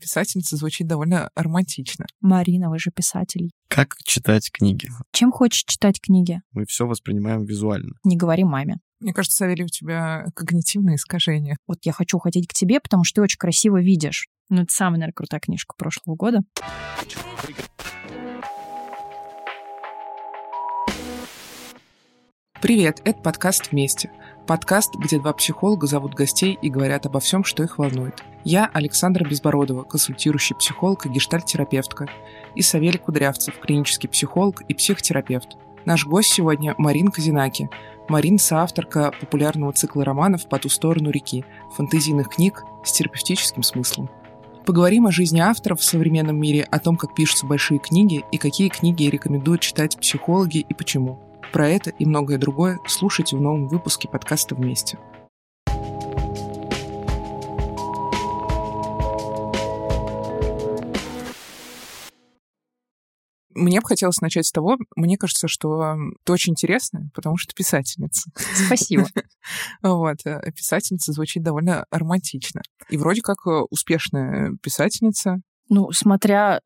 Писательница звучит довольно романтично. Марина, вы же писатель. Как читать книги? Чем хочешь читать книги? Мы все воспринимаем визуально. Не говори маме. Мне кажется, Савелий, у тебя когнитивное искажение. Вот я хочу ходить к тебе, потому что ты очень красиво видишь. Ну, это самая, наверное, крутая книжка прошлого года. Привет, это подкаст «Вместе». Подкаст, где два психолога зовут гостей и говорят обо всем, что их волнует. Я Александра Безбородова, консультирующий психолог и гештальт-терапевтка, и Савелий Кудрявцев, клинический психолог и психотерапевт. Наш гость сегодня Марин Казинаки. Марин – соавторка популярного цикла романов «По ту сторону реки», фэнтезийных книг с терапевтическим смыслом. Поговорим о жизни авторов в современном мире, о том, как пишутся большие книги и какие книги рекомендуют читать психологи и почему – про это и многое другое слушайте в новом выпуске подкаста «Вместе». Мне бы хотелось начать с того, мне кажется, что ты очень интересная, потому что писательница. Спасибо. Вот, э, писательница звучит довольно романтично. И вроде как э, успешная писательница. Ну, смотря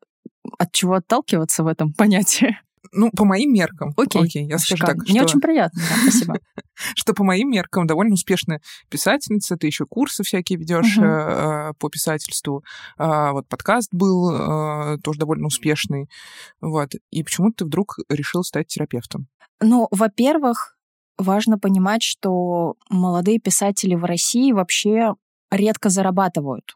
от чего отталкиваться в этом понятии. Ну, по моим меркам. Окей. Окей, я скажу так. Мне что... очень приятно, да, спасибо. Что по моим меркам довольно успешная писательница, ты еще курсы всякие ведешь uh по писательству. А, вот подкаст был а, тоже довольно успешный. Вот. И почему ты вдруг решил стать терапевтом? Ну, во-первых, важно понимать, что молодые писатели в России вообще редко зарабатывают.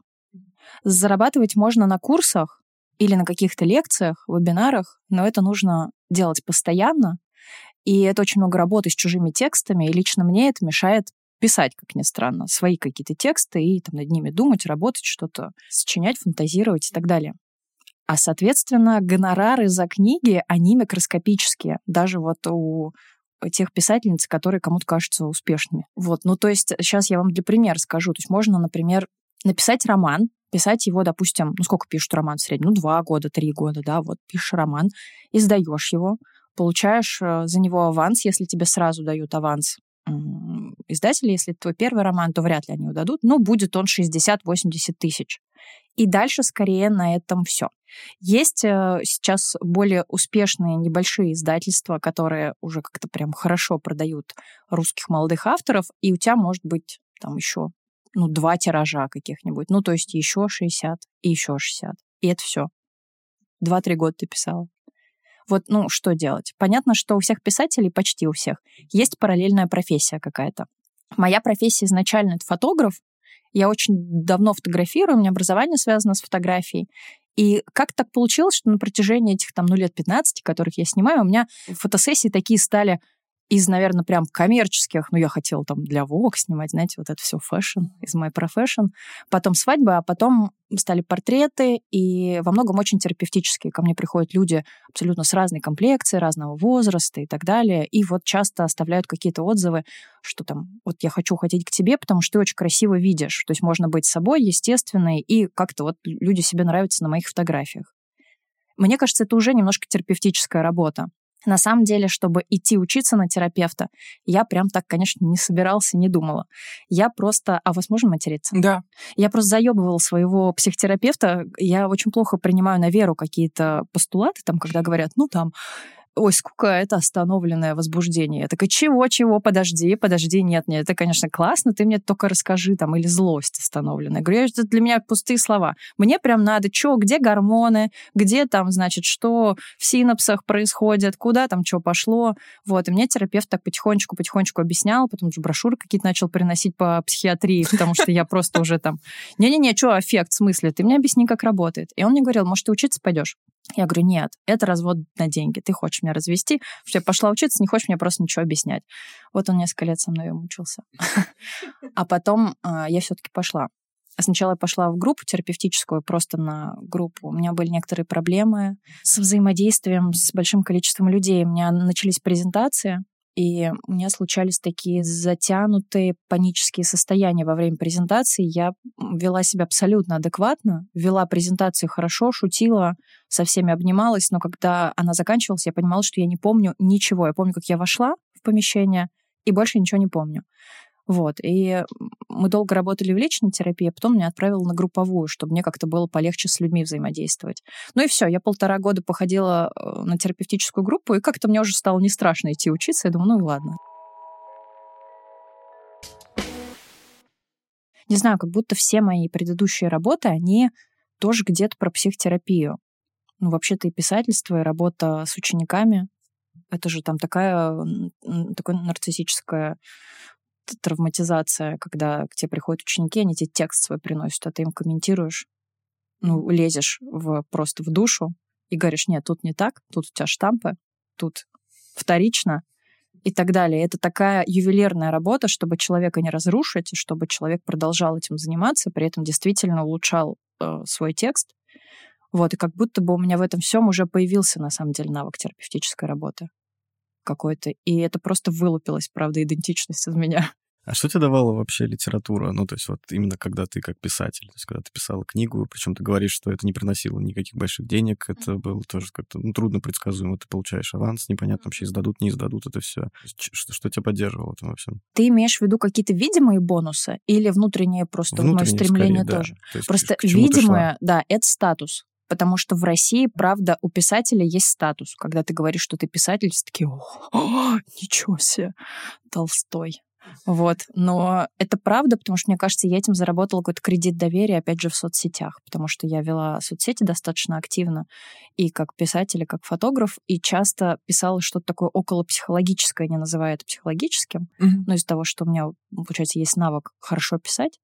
Зарабатывать можно на курсах, или на каких-то лекциях, вебинарах, но это нужно делать постоянно, и это очень много работы с чужими текстами, и лично мне это мешает писать, как ни странно, свои какие-то тексты и там над ними думать, работать, что-то сочинять, фантазировать и так далее. А, соответственно, гонорары за книги, они микроскопические. Даже вот у тех писательниц, которые кому-то кажутся успешными. Вот, ну то есть сейчас я вам для примера скажу. То есть можно, например, написать роман, писать его, допустим, ну сколько пишут роман в среднем? Ну, два года, три года, да, вот пишешь роман, издаешь его, получаешь э, за него аванс, если тебе сразу дают аванс издатели, если это твой первый роман, то вряд ли они его дадут, но будет он 60-80 тысяч. И дальше скорее на этом все. Есть э, сейчас более успешные небольшие издательства, которые уже как-то прям хорошо продают русских молодых авторов, и у тебя может быть там еще ну, два тиража каких-нибудь. Ну, то есть еще 60 и еще 60. И это все. Два-три года ты писала. Вот, ну, что делать? Понятно, что у всех писателей, почти у всех, есть параллельная профессия какая-то. Моя профессия изначально это фотограф. Я очень давно фотографирую, у меня образование связано с фотографией. И как так получилось, что на протяжении этих там, ну, лет 15, которых я снимаю, у меня фотосессии такие стали из, наверное, прям коммерческих, ну, я хотела там для Vogue снимать, знаете, вот это все fashion is my profession. Потом свадьба, а потом стали портреты, и во многом очень терапевтические. Ко мне приходят люди абсолютно с разной комплекцией, разного возраста и так далее. И вот часто оставляют какие-то отзывы, что там, вот я хочу ходить к тебе, потому что ты очень красиво видишь. То есть можно быть собой, естественной, и как-то вот люди себе нравятся на моих фотографиях. Мне кажется, это уже немножко терапевтическая работа. На самом деле, чтобы идти учиться на терапевта, я прям так, конечно, не собирался, не думала. Я просто... А вас можно материться? Да. Я просто заебывала своего психотерапевта. Я очень плохо принимаю на веру какие-то постулаты, там, когда говорят, ну, там, ой, сколько это остановленное возбуждение. Я такая, чего-чего, подожди, подожди, нет, нет, это, конечно, классно, ты мне только расскажи, там, или злость остановленная. Я говорю, это для меня пустые слова. Мне прям надо, что, где гормоны, где там, значит, что в синапсах происходит, куда там что пошло. Вот, и мне терапевт так потихонечку-потихонечку объяснял, потом же брошюры какие-то начал приносить по психиатрии, потому что я просто уже там, не-не-не, что эффект, в смысле, ты мне объясни, как работает. И он мне говорил, может, ты учиться пойдешь? Я говорю, нет, это развод на деньги. Ты хочешь меня развести, что я пошла учиться, не хочешь мне просто ничего объяснять. Вот он несколько лет со мной мучился. А потом а, я все-таки пошла. Сначала я пошла в группу терапевтическую, просто на группу. У меня были некоторые проблемы с взаимодействием с большим количеством людей. У меня начались презентации, и у меня случались такие затянутые панические состояния во время презентации. Я вела себя абсолютно адекватно, вела презентацию хорошо, шутила, со всеми обнималась, но когда она заканчивалась, я понимала, что я не помню ничего. Я помню, как я вошла в помещение, и больше ничего не помню. Вот. И мы долго работали в личной терапии, а потом меня отправил на групповую, чтобы мне как-то было полегче с людьми взаимодействовать. Ну и все, я полтора года походила э, на терапевтическую группу, и как-то мне уже стало не страшно идти учиться. Я думаю, ну и ладно. Не знаю, как будто все мои предыдущие работы, они тоже где-то про психотерапию. Ну, вообще-то и писательство, и работа с учениками. Это же там такая, такое нарциссическое травматизация, когда к тебе приходят ученики, они тебе текст свой приносят, а ты им комментируешь, ну, лезешь в, просто в душу и говоришь, нет, тут не так, тут у тебя штампы, тут вторично и так далее. Это такая ювелирная работа, чтобы человека не разрушить, чтобы человек продолжал этим заниматься, при этом действительно улучшал э, свой текст. Вот, и как будто бы у меня в этом всем уже появился, на самом деле, навык терапевтической работы какой-то. И это просто вылупилось, правда, идентичность из меня. А что тебе давала вообще литература? Ну, то есть вот именно когда ты как писатель, то есть когда ты писала книгу, причем ты говоришь, что это не приносило никаких больших денег, это было тоже как-то ну, трудно предсказуемо. Ты получаешь аванс, непонятно вообще издадут, не издадут это все. Что, что тебя поддерживало в во всем? Ты имеешь в виду какие-то видимые бонусы или внутренние просто внутренние, стремления скорее, тоже? Да. То просто видимое, да, это статус потому что в России, правда, у писателя есть статус. Когда ты говоришь, что ты писатель, все такие, о, ничего себе, Толстой. Вот. Но это правда, потому что, мне кажется, я этим заработала какой-то кредит доверия, опять же, в соцсетях, потому что я вела соцсети достаточно активно и как писатель, и как фотограф, и часто писала что-то такое около психологическое, не называя это психологическим, mm-hmm. но из-за того, что у меня, получается, есть навык хорошо писать,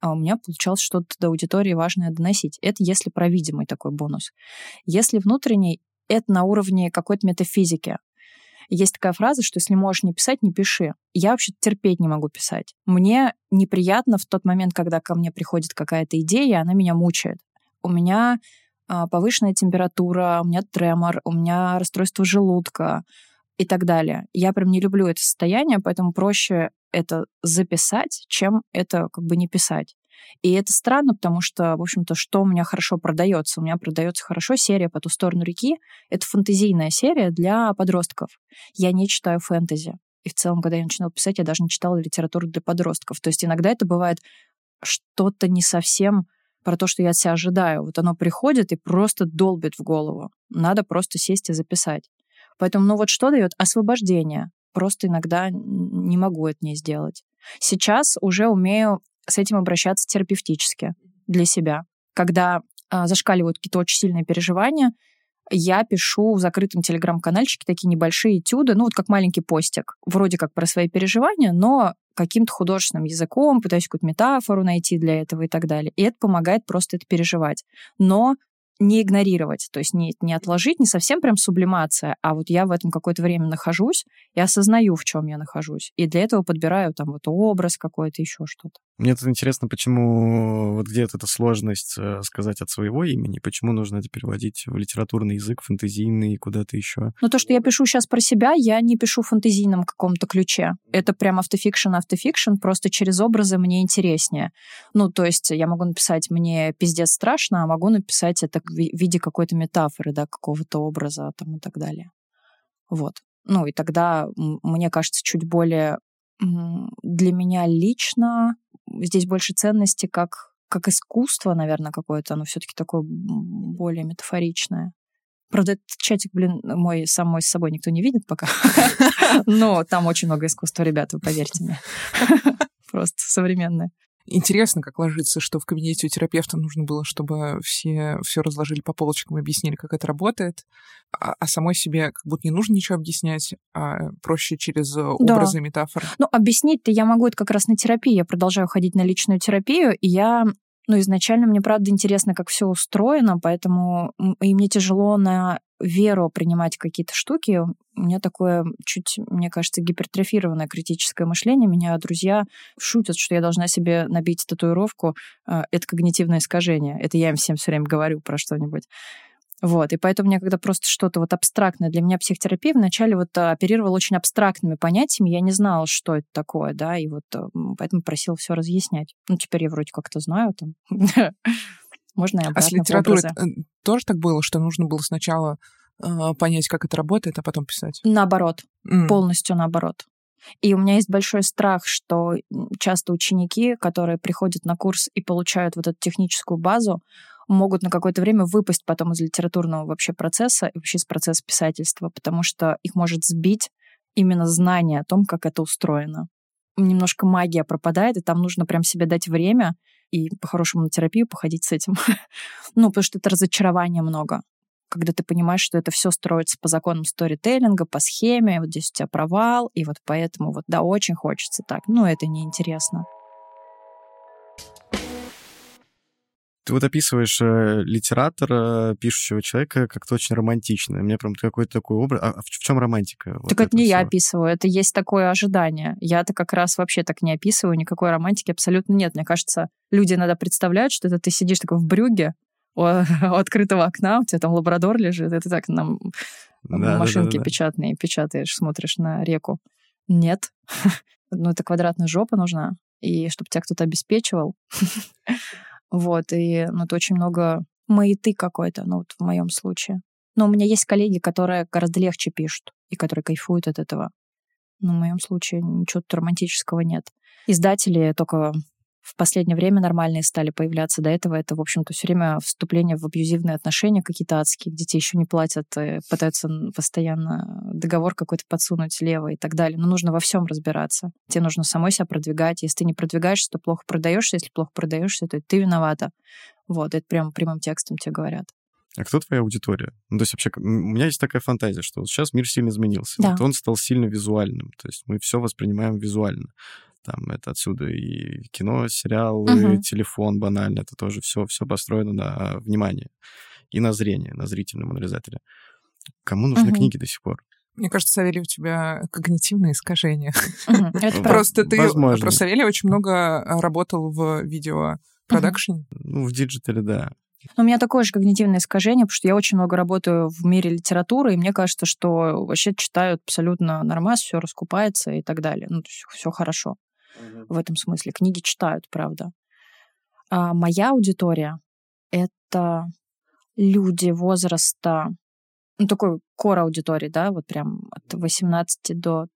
а у меня получалось что-то до аудитории важное доносить. Это если про видимый такой бонус. Если внутренний, это на уровне какой-то метафизики. Есть такая фраза, что если можешь не писать, не пиши. Я вообще терпеть не могу писать. Мне неприятно в тот момент, когда ко мне приходит какая-то идея, она меня мучает. У меня а, повышенная температура, у меня тремор, у меня расстройство желудка и так далее. Я прям не люблю это состояние, поэтому проще это записать, чем это как бы не писать. И это странно, потому что, в общем-то, что у меня хорошо продается? У меня продается хорошо серия «По ту сторону реки». Это фэнтезийная серия для подростков. Я не читаю фэнтези. И в целом, когда я начинала писать, я даже не читала литературу для подростков. То есть иногда это бывает что-то не совсем про то, что я от себя ожидаю. Вот оно приходит и просто долбит в голову. Надо просто сесть и записать. Поэтому, ну вот что дает? Освобождение. Просто иногда не могу это не сделать. Сейчас уже умею с этим обращаться терапевтически для себя. Когда а, зашкаливают какие-то очень сильные переживания, я пишу в закрытом телеграм-канальчике такие небольшие этюды, ну вот как маленький постик, вроде как про свои переживания, но каким-то художественным языком, пытаюсь какую-то метафору найти для этого и так далее. И это помогает просто это переживать. Но не игнорировать, то есть не, не отложить, не совсем прям сублимация, а вот я в этом какое-то время нахожусь и осознаю, в чем я нахожусь. И для этого подбираю там вот образ какой-то, еще что-то. Мне тут интересно, почему вот где-то эта сложность э, сказать от своего имени, почему нужно это переводить в литературный язык, фэнтезийный, куда-то еще? Ну, то, что я пишу сейчас про себя, я не пишу в фэнтезийном каком-то ключе. Это прям автофикшн, автофикшн, просто через образы мне интереснее. Ну, то есть я могу написать «мне пиздец страшно», а могу написать это в виде какой-то метафоры, да, какого-то образа там и так далее. Вот. Ну, и тогда, мне кажется, чуть более для меня лично здесь больше ценности как, как искусство, наверное, какое-то. Оно все-таки такое более метафоричное. Правда, этот чатик, блин, мой сам мой с собой никто не видит пока. Но там очень много искусства, ребята, поверьте мне. Просто современное. Интересно, как ложится, что в кабинете у терапевта нужно было, чтобы все все разложили по полочкам и объяснили, как это работает, а, а самой себе как будто не нужно ничего объяснять, а проще через образы да. метафоры. Ну, объяснить-то я могу это как раз на терапии. Я продолжаю ходить на личную терапию, и я ну, изначально мне, правда, интересно, как все устроено, поэтому и мне тяжело на веру принимать какие-то штуки. У меня такое чуть, мне кажется, гипертрофированное критическое мышление. Меня друзья шутят, что я должна себе набить татуировку. А, это когнитивное искажение. Это я им всем все время говорю про что-нибудь. Вот, и поэтому мне когда просто что-то вот абстрактное, для меня психотерапия вначале вот а, оперировала очень абстрактными понятиями, я не знала, что это такое, да, и вот а, поэтому просила все разъяснять. Ну, теперь я вроде как-то знаю там. Можно и А с литературой э, тоже так было, что нужно было сначала понять, как это работает, а потом писать? Наоборот, mm. полностью наоборот. И у меня есть большой страх, что часто ученики, которые приходят на курс и получают вот эту техническую базу, могут на какое-то время выпасть потом из литературного вообще процесса и вообще из процесса писательства, потому что их может сбить именно знание о том, как это устроено. Немножко магия пропадает, и там нужно прям себе дать время и по-хорошему на терапию походить с этим. ну, потому что это разочарование много когда ты понимаешь, что это все строится по законам сторителлинга, по схеме, вот здесь у тебя провал, и вот поэтому вот да, очень хочется так. Ну, это неинтересно. Ты вот описываешь э, литератора, пишущего человека, как-то очень романтично. У меня прям какой-то такой образ. А в, в чем романтика? Так вот это не всего? я описываю, это есть такое ожидание. Я-то как раз вообще так не описываю, никакой романтики абсолютно нет. Мне кажется, люди иногда представляют, что это ты сидишь такой в брюге, у, у открытого окна, у тебя там лабрадор лежит, и ты так нам да, машинки да, да, да. печатные печатаешь, смотришь на реку. Нет. ну, это квадратная жопа нужна, и чтобы тебя кто-то обеспечивал. Вот, и ну, это очень много маяты какой-то, ну, вот в моем случае. Но у меня есть коллеги, которые гораздо легче пишут и которые кайфуют от этого. Но в моем случае ничего романтического нет. Издатели только в последнее время нормальные стали появляться. До этого это, в общем-то, все время вступление в абьюзивные отношения какие-то адские, где тебе еще не платят, э, пытаются постоянно договор какой-то подсунуть лево и так далее. Но нужно во всем разбираться. Тебе нужно самой себя продвигать. Если ты не продвигаешься, то плохо продаешься. Если плохо продаешься, то ты виновата. Вот, это прямо прямым текстом тебе говорят. А кто твоя аудитория? Ну, то есть вообще, у меня есть такая фантазия, что вот сейчас мир сильно изменился. Да. Вот он стал сильно визуальным. То есть мы все воспринимаем визуально. Там это отсюда и кино, сериалы, uh-huh. телефон банально. Это тоже все, все построено на внимание и на зрение, на зрительном анализаторе. Кому нужны uh-huh. книги до сих пор? Мне кажется, Савелий, у тебя когнитивные искажения. Просто ты... Просто Савелий очень много а, работал в видео продакшене. Ну, в диджитале, да. Но у меня такое же когнитивное искажение, потому что я очень много работаю в мире литературы, и мне кажется, что вообще читают абсолютно нормально, все раскупается и так далее. Ну, то есть все хорошо в этом смысле. Книги читают, правда. А моя аудитория — это люди возраста, ну, такой кор аудитории, да, вот прям от 18 до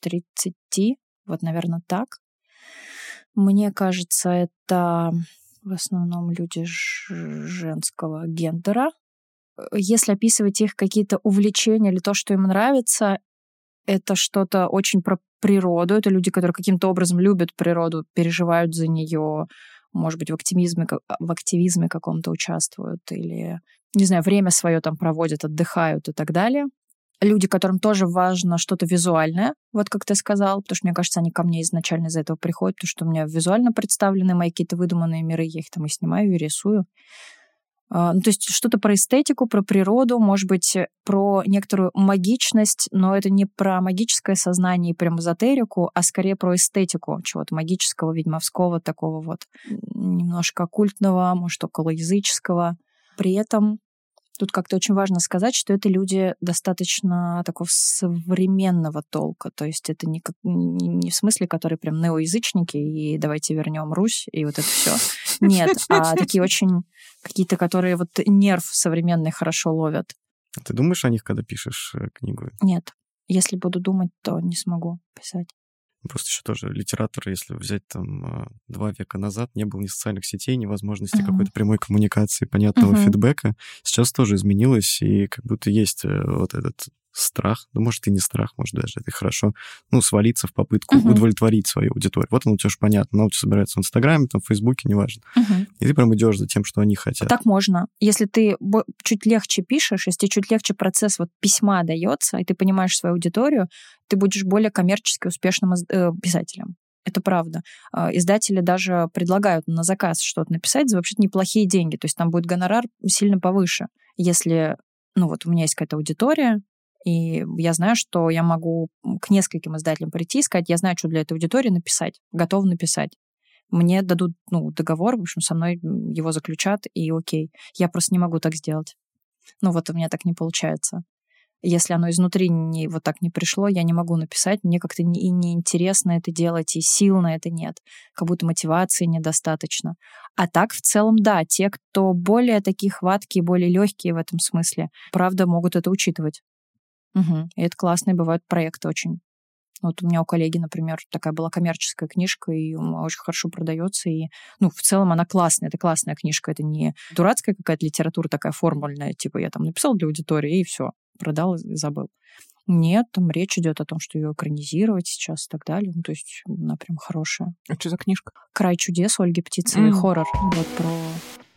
30, вот, наверное, так. Мне кажется, это в основном люди женского гендера. Если описывать их какие-то увлечения или то, что им нравится, это что-то очень про природу. Это люди, которые каким-то образом любят природу, переживают за нее, может быть, в активизме, в активизме каком-то участвуют или, не знаю, время свое там проводят, отдыхают и так далее. Люди, которым тоже важно что-то визуальное, вот как ты сказал, потому что, мне кажется, они ко мне изначально из-за этого приходят, потому что у меня визуально представлены мои какие-то выдуманные миры, я их там и снимаю, и рисую. А, ну, то есть что-то про эстетику, про природу, может быть, э, про некоторую магичность, но это не про магическое сознание и прям эзотерику, а скорее про эстетику чего-то магического, ведьмовского, такого вот немножко оккультного, может, околоязыческого. При этом Тут как-то очень важно сказать, что это люди достаточно такого современного толка. То есть это не, как, не в смысле, которые прям неоязычники, и давайте вернем Русь, и вот это все. Нет, а такие очень какие-то, которые вот нерв современный хорошо ловят. А ты думаешь о них, когда пишешь э, книгу? Нет. Если буду думать, то не смогу писать. Просто еще тоже литератор, если взять там а, два века назад, не было ни социальных сетей, ни возможности uh-huh. какой-то прямой коммуникации, понятного uh-huh. фидбэка. Сейчас тоже изменилось, и как будто есть э, вот этот страх, да может и не страх, может даже это хорошо, ну, свалиться в попытку uh-huh. удовлетворить свою аудиторию. Вот оно у тебя же понятно, она у тебя собирается в Инстаграме, там, в Фейсбуке, неважно. Uh-huh. И ты прям идешь за тем, что они хотят. Так можно. Если ты чуть легче пишешь, если чуть легче процесс вот письма дается, и ты понимаешь свою аудиторию, ты будешь более коммерчески успешным э, писателем. Это правда. А, издатели даже предлагают на заказ что-то написать за вообще-то неплохие деньги. То есть там будет гонорар сильно повыше. Если ну вот у меня есть какая-то аудитория, и я знаю, что я могу к нескольким издателям прийти и сказать, я знаю, что для этой аудитории написать, готов написать. Мне дадут ну, договор, в общем, со мной его заключат, и окей. Я просто не могу так сделать. Ну вот у меня так не получается. Если оно изнутри не, вот так не пришло, я не могу написать, мне как-то не, и неинтересно это делать, и сил на это нет, как будто мотивации недостаточно. А так, в целом, да, те, кто более такие хваткие, более легкие в этом смысле, правда, могут это учитывать. Угу. И это классные бывают проекты очень. Вот у меня у коллеги, например, такая была коммерческая книжка, и очень хорошо продается. И, ну, в целом она классная. Это классная книжка. Это не дурацкая какая-то литература такая формульная, типа я там написал для аудитории, и все, продал и забыл. Нет, там речь идет о том, что ее экранизировать сейчас и так далее. Ну, то есть она прям хорошая. А что за книжка? «Край чудес» Ольги Птицевой, mm. хоррор. Вот про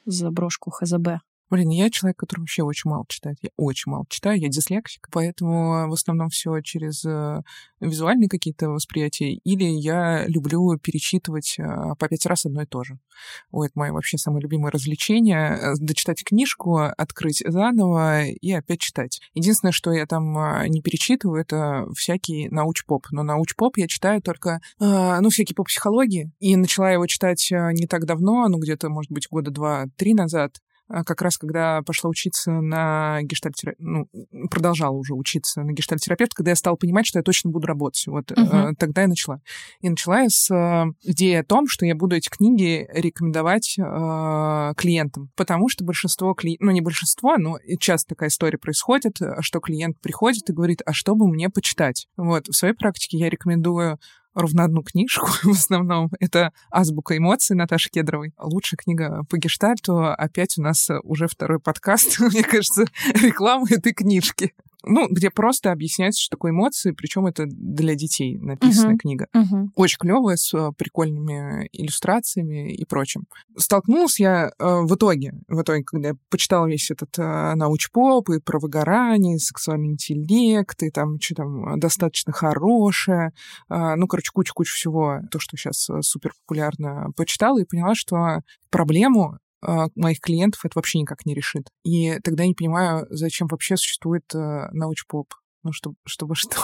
заброшку ХЗБ. Блин, я человек, который вообще очень мало читает. Я очень мало читаю, я дислексик, поэтому в основном все через э, визуальные какие-то восприятия. Или я люблю перечитывать э, по пять раз одно и то же. Ой, это мое вообще самое любимое развлечение. Дочитать книжку, открыть заново и опять читать. Единственное, что я там э, не перечитываю, это всякий науч-поп. Но науч-поп я читаю только, ну, всякий по психологии. И начала его читать не так давно, ну, где-то, может быть, года два-три назад. А, как раз когда пошла учиться на гештальтерапевт, ну, продолжала уже учиться на гештальтерапевт, когда я стала понимать, что я точно буду работать. Вот uh-huh. тогда я начала. И начала я с э, идеи о том, что я буду эти книги рекомендовать э, клиентам, потому что большинство клиентов, ну не большинство, но часто такая история происходит, что клиент приходит и говорит, а что бы мне почитать? Вот, в своей практике я рекомендую ровно одну книжку в основном. Это «Азбука эмоций» Наташи Кедровой. Лучшая книга по гештальту. Опять у нас уже второй подкаст, мне кажется, реклама этой книжки ну, где просто объясняется, что такое эмоции, причем это для детей написанная uh-huh. книга. Uh-huh. Очень клевая, с э, прикольными иллюстрациями и прочим. Столкнулась я э, в итоге, в итоге, когда я почитала весь этот э, научпоп и про выгорание, и сексуальный интеллект, и там что там достаточно хорошее, э, ну, короче, куча-куча всего, то, что сейчас э, супер популярно, почитала и поняла, что проблему моих клиентов это вообще никак не решит. И тогда я не понимаю, зачем вообще существует э, научпоп. Ну, чтобы, чтобы что?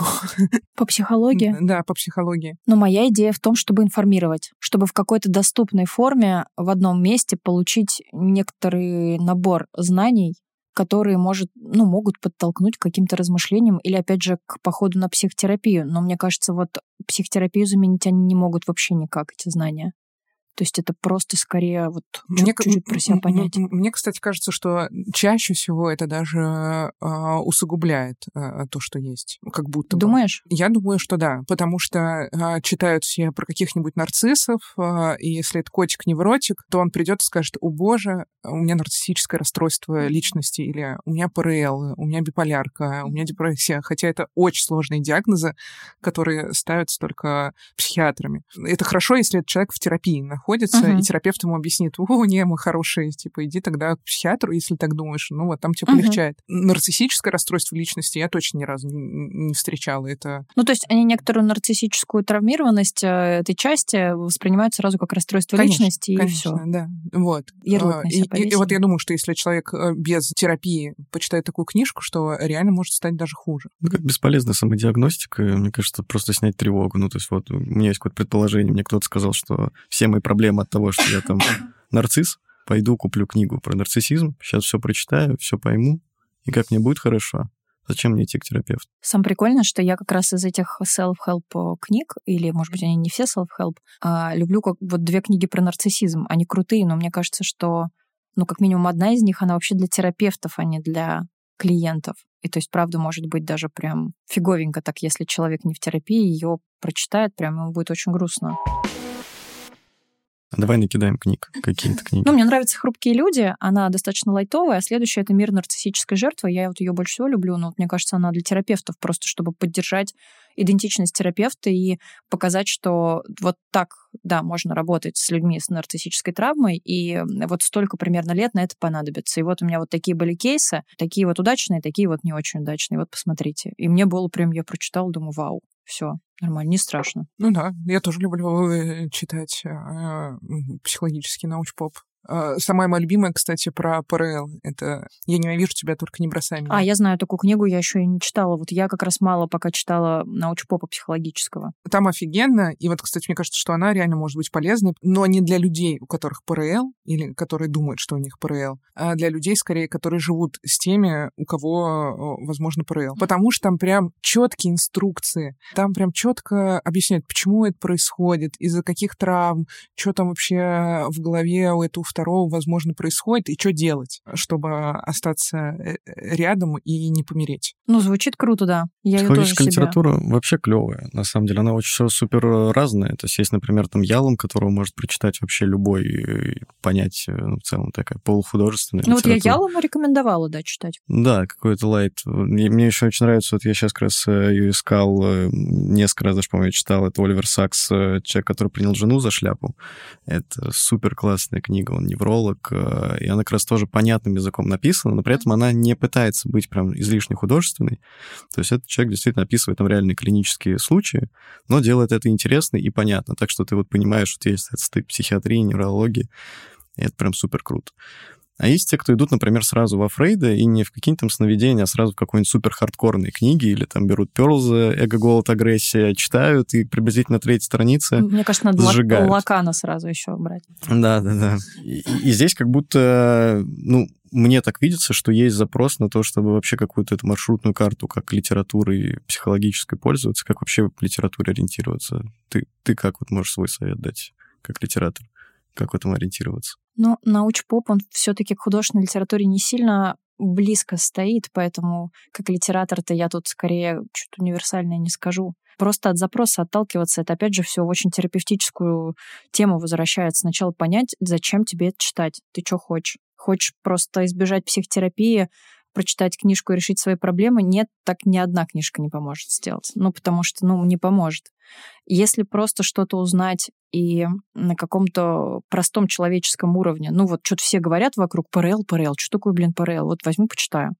По психологии? Да, по психологии. Но моя идея в том, чтобы информировать, чтобы в какой-то доступной форме в одном месте получить некоторый набор знаний, которые может, ну, могут подтолкнуть к каким-то размышлениям или, опять же, к походу на психотерапию. Но мне кажется, вот психотерапию заменить они не могут вообще никак, эти знания. То есть это просто скорее вот мне, чуть-чуть про себя понять. Мне, кстати, кажется, что чаще всего это даже э, усугубляет э, то, что есть. Как будто Думаешь? Бы. Я думаю, что да. Потому что э, читают все про каких-нибудь нарциссов, э, и если это котик-невротик, то он придет и скажет, о боже, у меня нарциссическое расстройство личности, или у меня ПРЛ, у меня биполярка, у меня депрессия. Хотя это очень сложные диагнозы, которые ставятся только психиатрами. Это хорошо, если этот человек в терапии находится находится, uh-huh. и терапевт ему объяснит, о, не, мы хорошие, типа, иди тогда к психиатру, если так думаешь, ну вот там тебе uh-huh. полегчает. Нарциссическое расстройство личности я точно ни разу не, не встречала. Это... Ну, то есть они некоторую нарциссическую травмированность э, этой части воспринимают сразу как расстройство конечно, личности, конечно, и все. да. Вот. Ярлык а, и, и, и вот я думаю, что если человек э, без терапии почитает такую книжку, что реально может стать даже хуже. Ну, как бесполезная самодиагностика, мне кажется, просто снять тревогу. Ну, то есть вот у меня есть какое-то предположение, мне кто-то сказал, что все мои проблемы проблема от того, что я там нарцисс, пойду куплю книгу про нарциссизм, сейчас все прочитаю, все пойму, и как мне будет хорошо. Зачем мне идти к терапевту? Сам прикольно, что я как раз из этих self-help э, книг, или, может быть, они не все self-help, а люблю как вот две книги про нарциссизм. Они крутые, но мне кажется, что, ну, как минимум одна из них, она вообще для терапевтов, а не для клиентов. И то есть, правда, может быть даже прям фиговенько так, если человек не в терапии, ее прочитает, прям ему будет очень грустно. Давай накидаем книг, какие-то книги. Ну, мне нравятся «Хрупкие люди», она достаточно лайтовая, а следующая — это «Мир нарциссической жертвы». Я вот ее больше всего люблю, но вот мне кажется, она для терапевтов просто, чтобы поддержать идентичность терапевта и показать, что вот так, да, можно работать с людьми с нарциссической травмой, и вот столько примерно лет на это понадобится. И вот у меня вот такие были кейсы, такие вот удачные, такие вот не очень удачные. Вот посмотрите. И мне было прям, я прочитала, думаю, вау, все, нормально, не страшно. Ну да, я тоже люблю э, читать э, психологический научпоп. А, самая моя любимая, кстати, про ПРЛ. Это «Я ненавижу тебя, только не бросай меня». А, я знаю такую книгу, я еще и не читала. Вот я как раз мало пока читала научпопа психологического. Там офигенно. И вот, кстати, мне кажется, что она реально может быть полезной, но не для людей, у которых ПРЛ, или которые думают, что у них ПРЛ, а для людей, скорее, которые живут с теми, у кого, возможно, ПРЛ. Потому что там прям четкие инструкции. Там прям четко объясняют, почему это происходит, из-за каких травм, что там вообще в голове у этого второго, возможно, происходит, и что делать, чтобы остаться э, рядом и не помереть. Ну, звучит круто, да. Я Психологическая литература себя... вообще клевая. На самом деле, она очень все супер разная. То есть есть, например, там Ялом, которого может прочитать вообще любой и понять, ну, в целом такая полухудожественная Ну, литература. вот я Ялому рекомендовала, да, читать. Да, какой-то лайт. Мне еще очень нравится, вот я сейчас как раз ее искал, несколько раз даже, по-моему, читал, это Оливер Сакс, человек, который принял жену за шляпу. Это супер классная книга, он невролог, э, и она как раз тоже понятным языком написана, но при этом она не пытается быть прям излишне художественной. То есть этот человек действительно описывает там реальные клинические случаи, но делает это интересно и понятно, так что ты вот понимаешь, что есть этот стык психиатрии, неврологии, и это прям супер круто. А есть те, кто идут, например, сразу во Фрейда и не в какие-нибудь там сновидения, а сразу в какой-нибудь супер хардкорные книги или там берут Перлза, эго, голод, агрессия, читают и приблизительно третьей странице Мне кажется, надо сжигают. Лакана сразу еще брать. Да, да, да. И, и здесь как будто, ну, мне так видится, что есть запрос на то, чтобы вообще какую-то эту маршрутную карту как литературой психологической пользоваться, как вообще в литературе ориентироваться. Ты, ты как вот можешь свой совет дать как литератор? Как в этом ориентироваться? Ну, научпоп, он все-таки к художественной литературе не сильно близко стоит, поэтому как литератор-то я тут скорее что-то универсальное не скажу. Просто от запроса отталкиваться, это опять же все в очень терапевтическую тему возвращается. Сначала понять, зачем тебе это читать, ты что хочешь. Хочешь просто избежать психотерапии, прочитать книжку и решить свои проблемы, нет, так ни одна книжка не поможет сделать. Ну, потому что, ну, не поможет. Если просто что-то узнать и на каком-то простом человеческом уровне, ну, вот что-то все говорят вокруг ПРЛ, ПРЛ, что такое, блин, ПРЛ? Вот возьму, почитаю.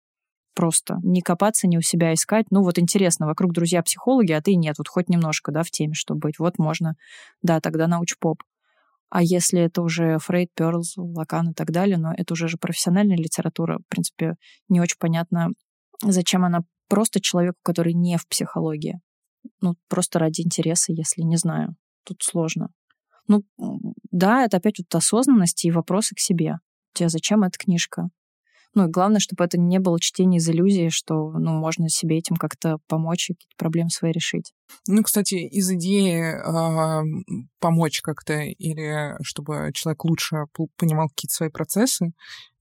Просто не копаться, не у себя искать. Ну, вот интересно, вокруг друзья-психологи, а ты нет. Вот хоть немножко, да, в теме, чтобы быть. Вот можно, да, тогда научпоп. А если это уже Фрейд, Перлз, Лакан и так далее, но это уже же профессиональная литература, в принципе, не очень понятно, зачем она просто человеку, который не в психологии. Ну, просто ради интереса, если не знаю. Тут сложно. Ну, да, это опять вот осознанность и вопросы к себе. Тебе зачем эта книжка? Ну и главное, чтобы это не было чтение из иллюзии, что ну, можно себе этим как-то помочь и какие-то проблемы свои решить. Ну, кстати, из идеи э, помочь как-то или чтобы человек лучше понимал какие-то свои процессы,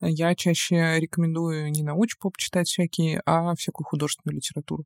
я чаще рекомендую не научпоп читать всякие, а всякую художественную литературу.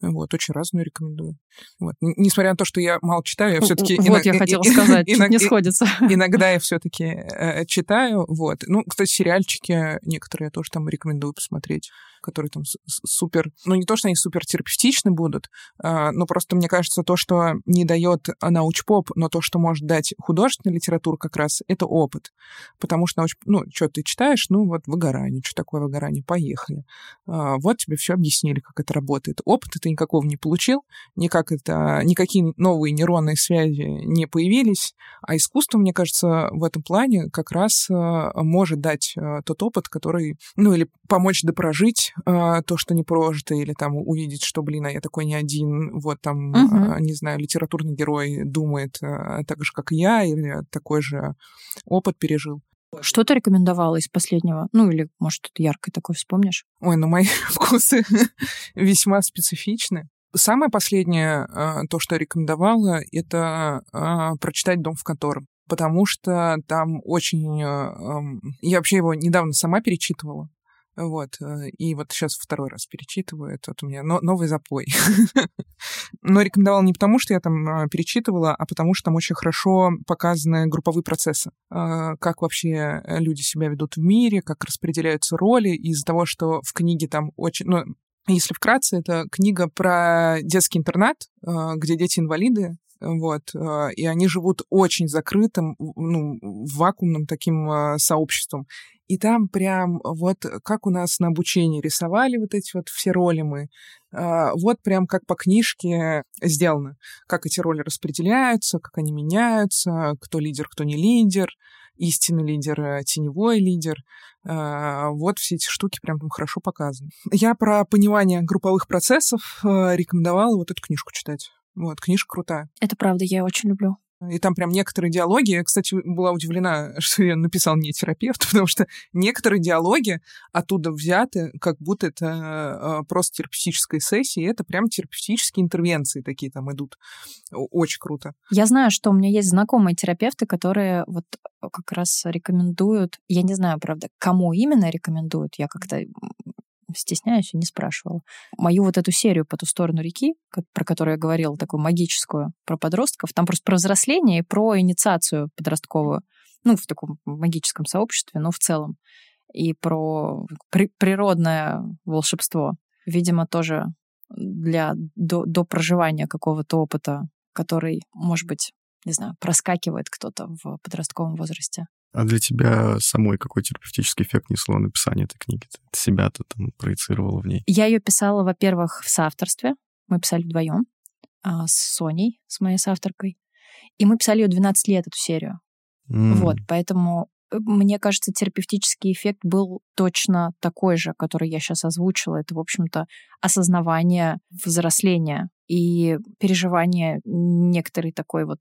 Вот, очень разную рекомендую. Вот. Несмотря на то, что я мало читаю, я все-таки... Вот иног... я хотела сказать, чуть не сходится. Иногда я все-таки э, читаю, вот. Ну, кстати, сериальчики некоторые я тоже там рекомендую посмотреть которые там супер... Ну, не то, что они супер терапевтичны будут, а, но просто мне кажется, то, что не дает научпоп, но то, что может дать художественная литература как раз, это опыт. Потому что науч... Ну, что ты читаешь? Ну, вот выгорание. Что такое выгорание? Поехали. А, вот тебе все объяснили, как это работает. Опыта ты никакого не получил, никак это... никакие новые нейронные связи не появились, а искусство, мне кажется, в этом плане как раз а, может дать тот опыт, который... Ну, или помочь допрожить э, то, что не прожито, или там увидеть, что, блин, а я такой не один, вот там, uh-huh. э, не знаю, литературный герой думает э, так же, как и я, или такой же опыт пережил. Что ты рекомендовала из последнего? Ну, или, может, что-то яркое такое вспомнишь? Ой, ну, мои вкусы весьма специфичны. Самое последнее, то, что я рекомендовала, это прочитать «Дом в котором» потому что там очень... Я вообще его недавно сама перечитывала. Вот. Э, и вот сейчас второй раз перечитываю. Это вот у меня новый запой. Но рекомендовал не потому, что я там а, перечитывала, а потому что там очень хорошо показаны групповые процессы. А, как вообще э, люди себя ведут в мире, как распределяются роли. Из-за того, что в книге там очень... Ну, если вкратце, это книга про детский интернат, а, где дети-инвалиды, вот, и они живут очень закрытым, ну, вакуумным таким сообществом. И там прям вот как у нас на обучении рисовали вот эти вот все роли мы, а, вот прям как по книжке сделано, как эти роли распределяются, как они меняются, кто лидер, кто не лидер, истинный лидер, э, теневой лидер. А, вот все эти штуки прям там хорошо показаны. Я про понимание групповых процессов э, рекомендовала вот эту книжку читать. Вот, книжка крутая. Это правда, я очень люблю. И там прям некоторые диалоги, я, кстати, была удивлена, что я написал не терапевт, потому что некоторые диалоги оттуда взяты, как будто это э, просто терапевтическая сессия, и это прям терапевтические интервенции такие там идут. Очень круто. Я знаю, что у меня есть знакомые терапевты, которые вот как раз рекомендуют, я не знаю, правда, кому именно рекомендуют, я как-то стесняюсь и не спрашивала. Мою вот эту серию «По ту сторону реки», про которую я говорила, такую магическую, про подростков, там просто про взросление и про инициацию подростковую, ну, в таком магическом сообществе, но в целом, и про при природное волшебство. Видимо, тоже для до, до проживания какого-то опыта, который, может быть, не знаю, проскакивает кто-то в подростковом возрасте. А для тебя самой какой терапевтический эффект несло написание этой книги? Ты себя то там проецировала в ней? Я ее писала, во-первых, в соавторстве. Мы писали вдвоем а, с Соней, с моей соавторкой. И мы писали ее 12 лет, эту серию. Mm. Вот, поэтому э, мне кажется, терапевтический эффект был точно такой же, который я сейчас озвучила. Это, в общем-то, осознавание взросления и переживание некоторой такой вот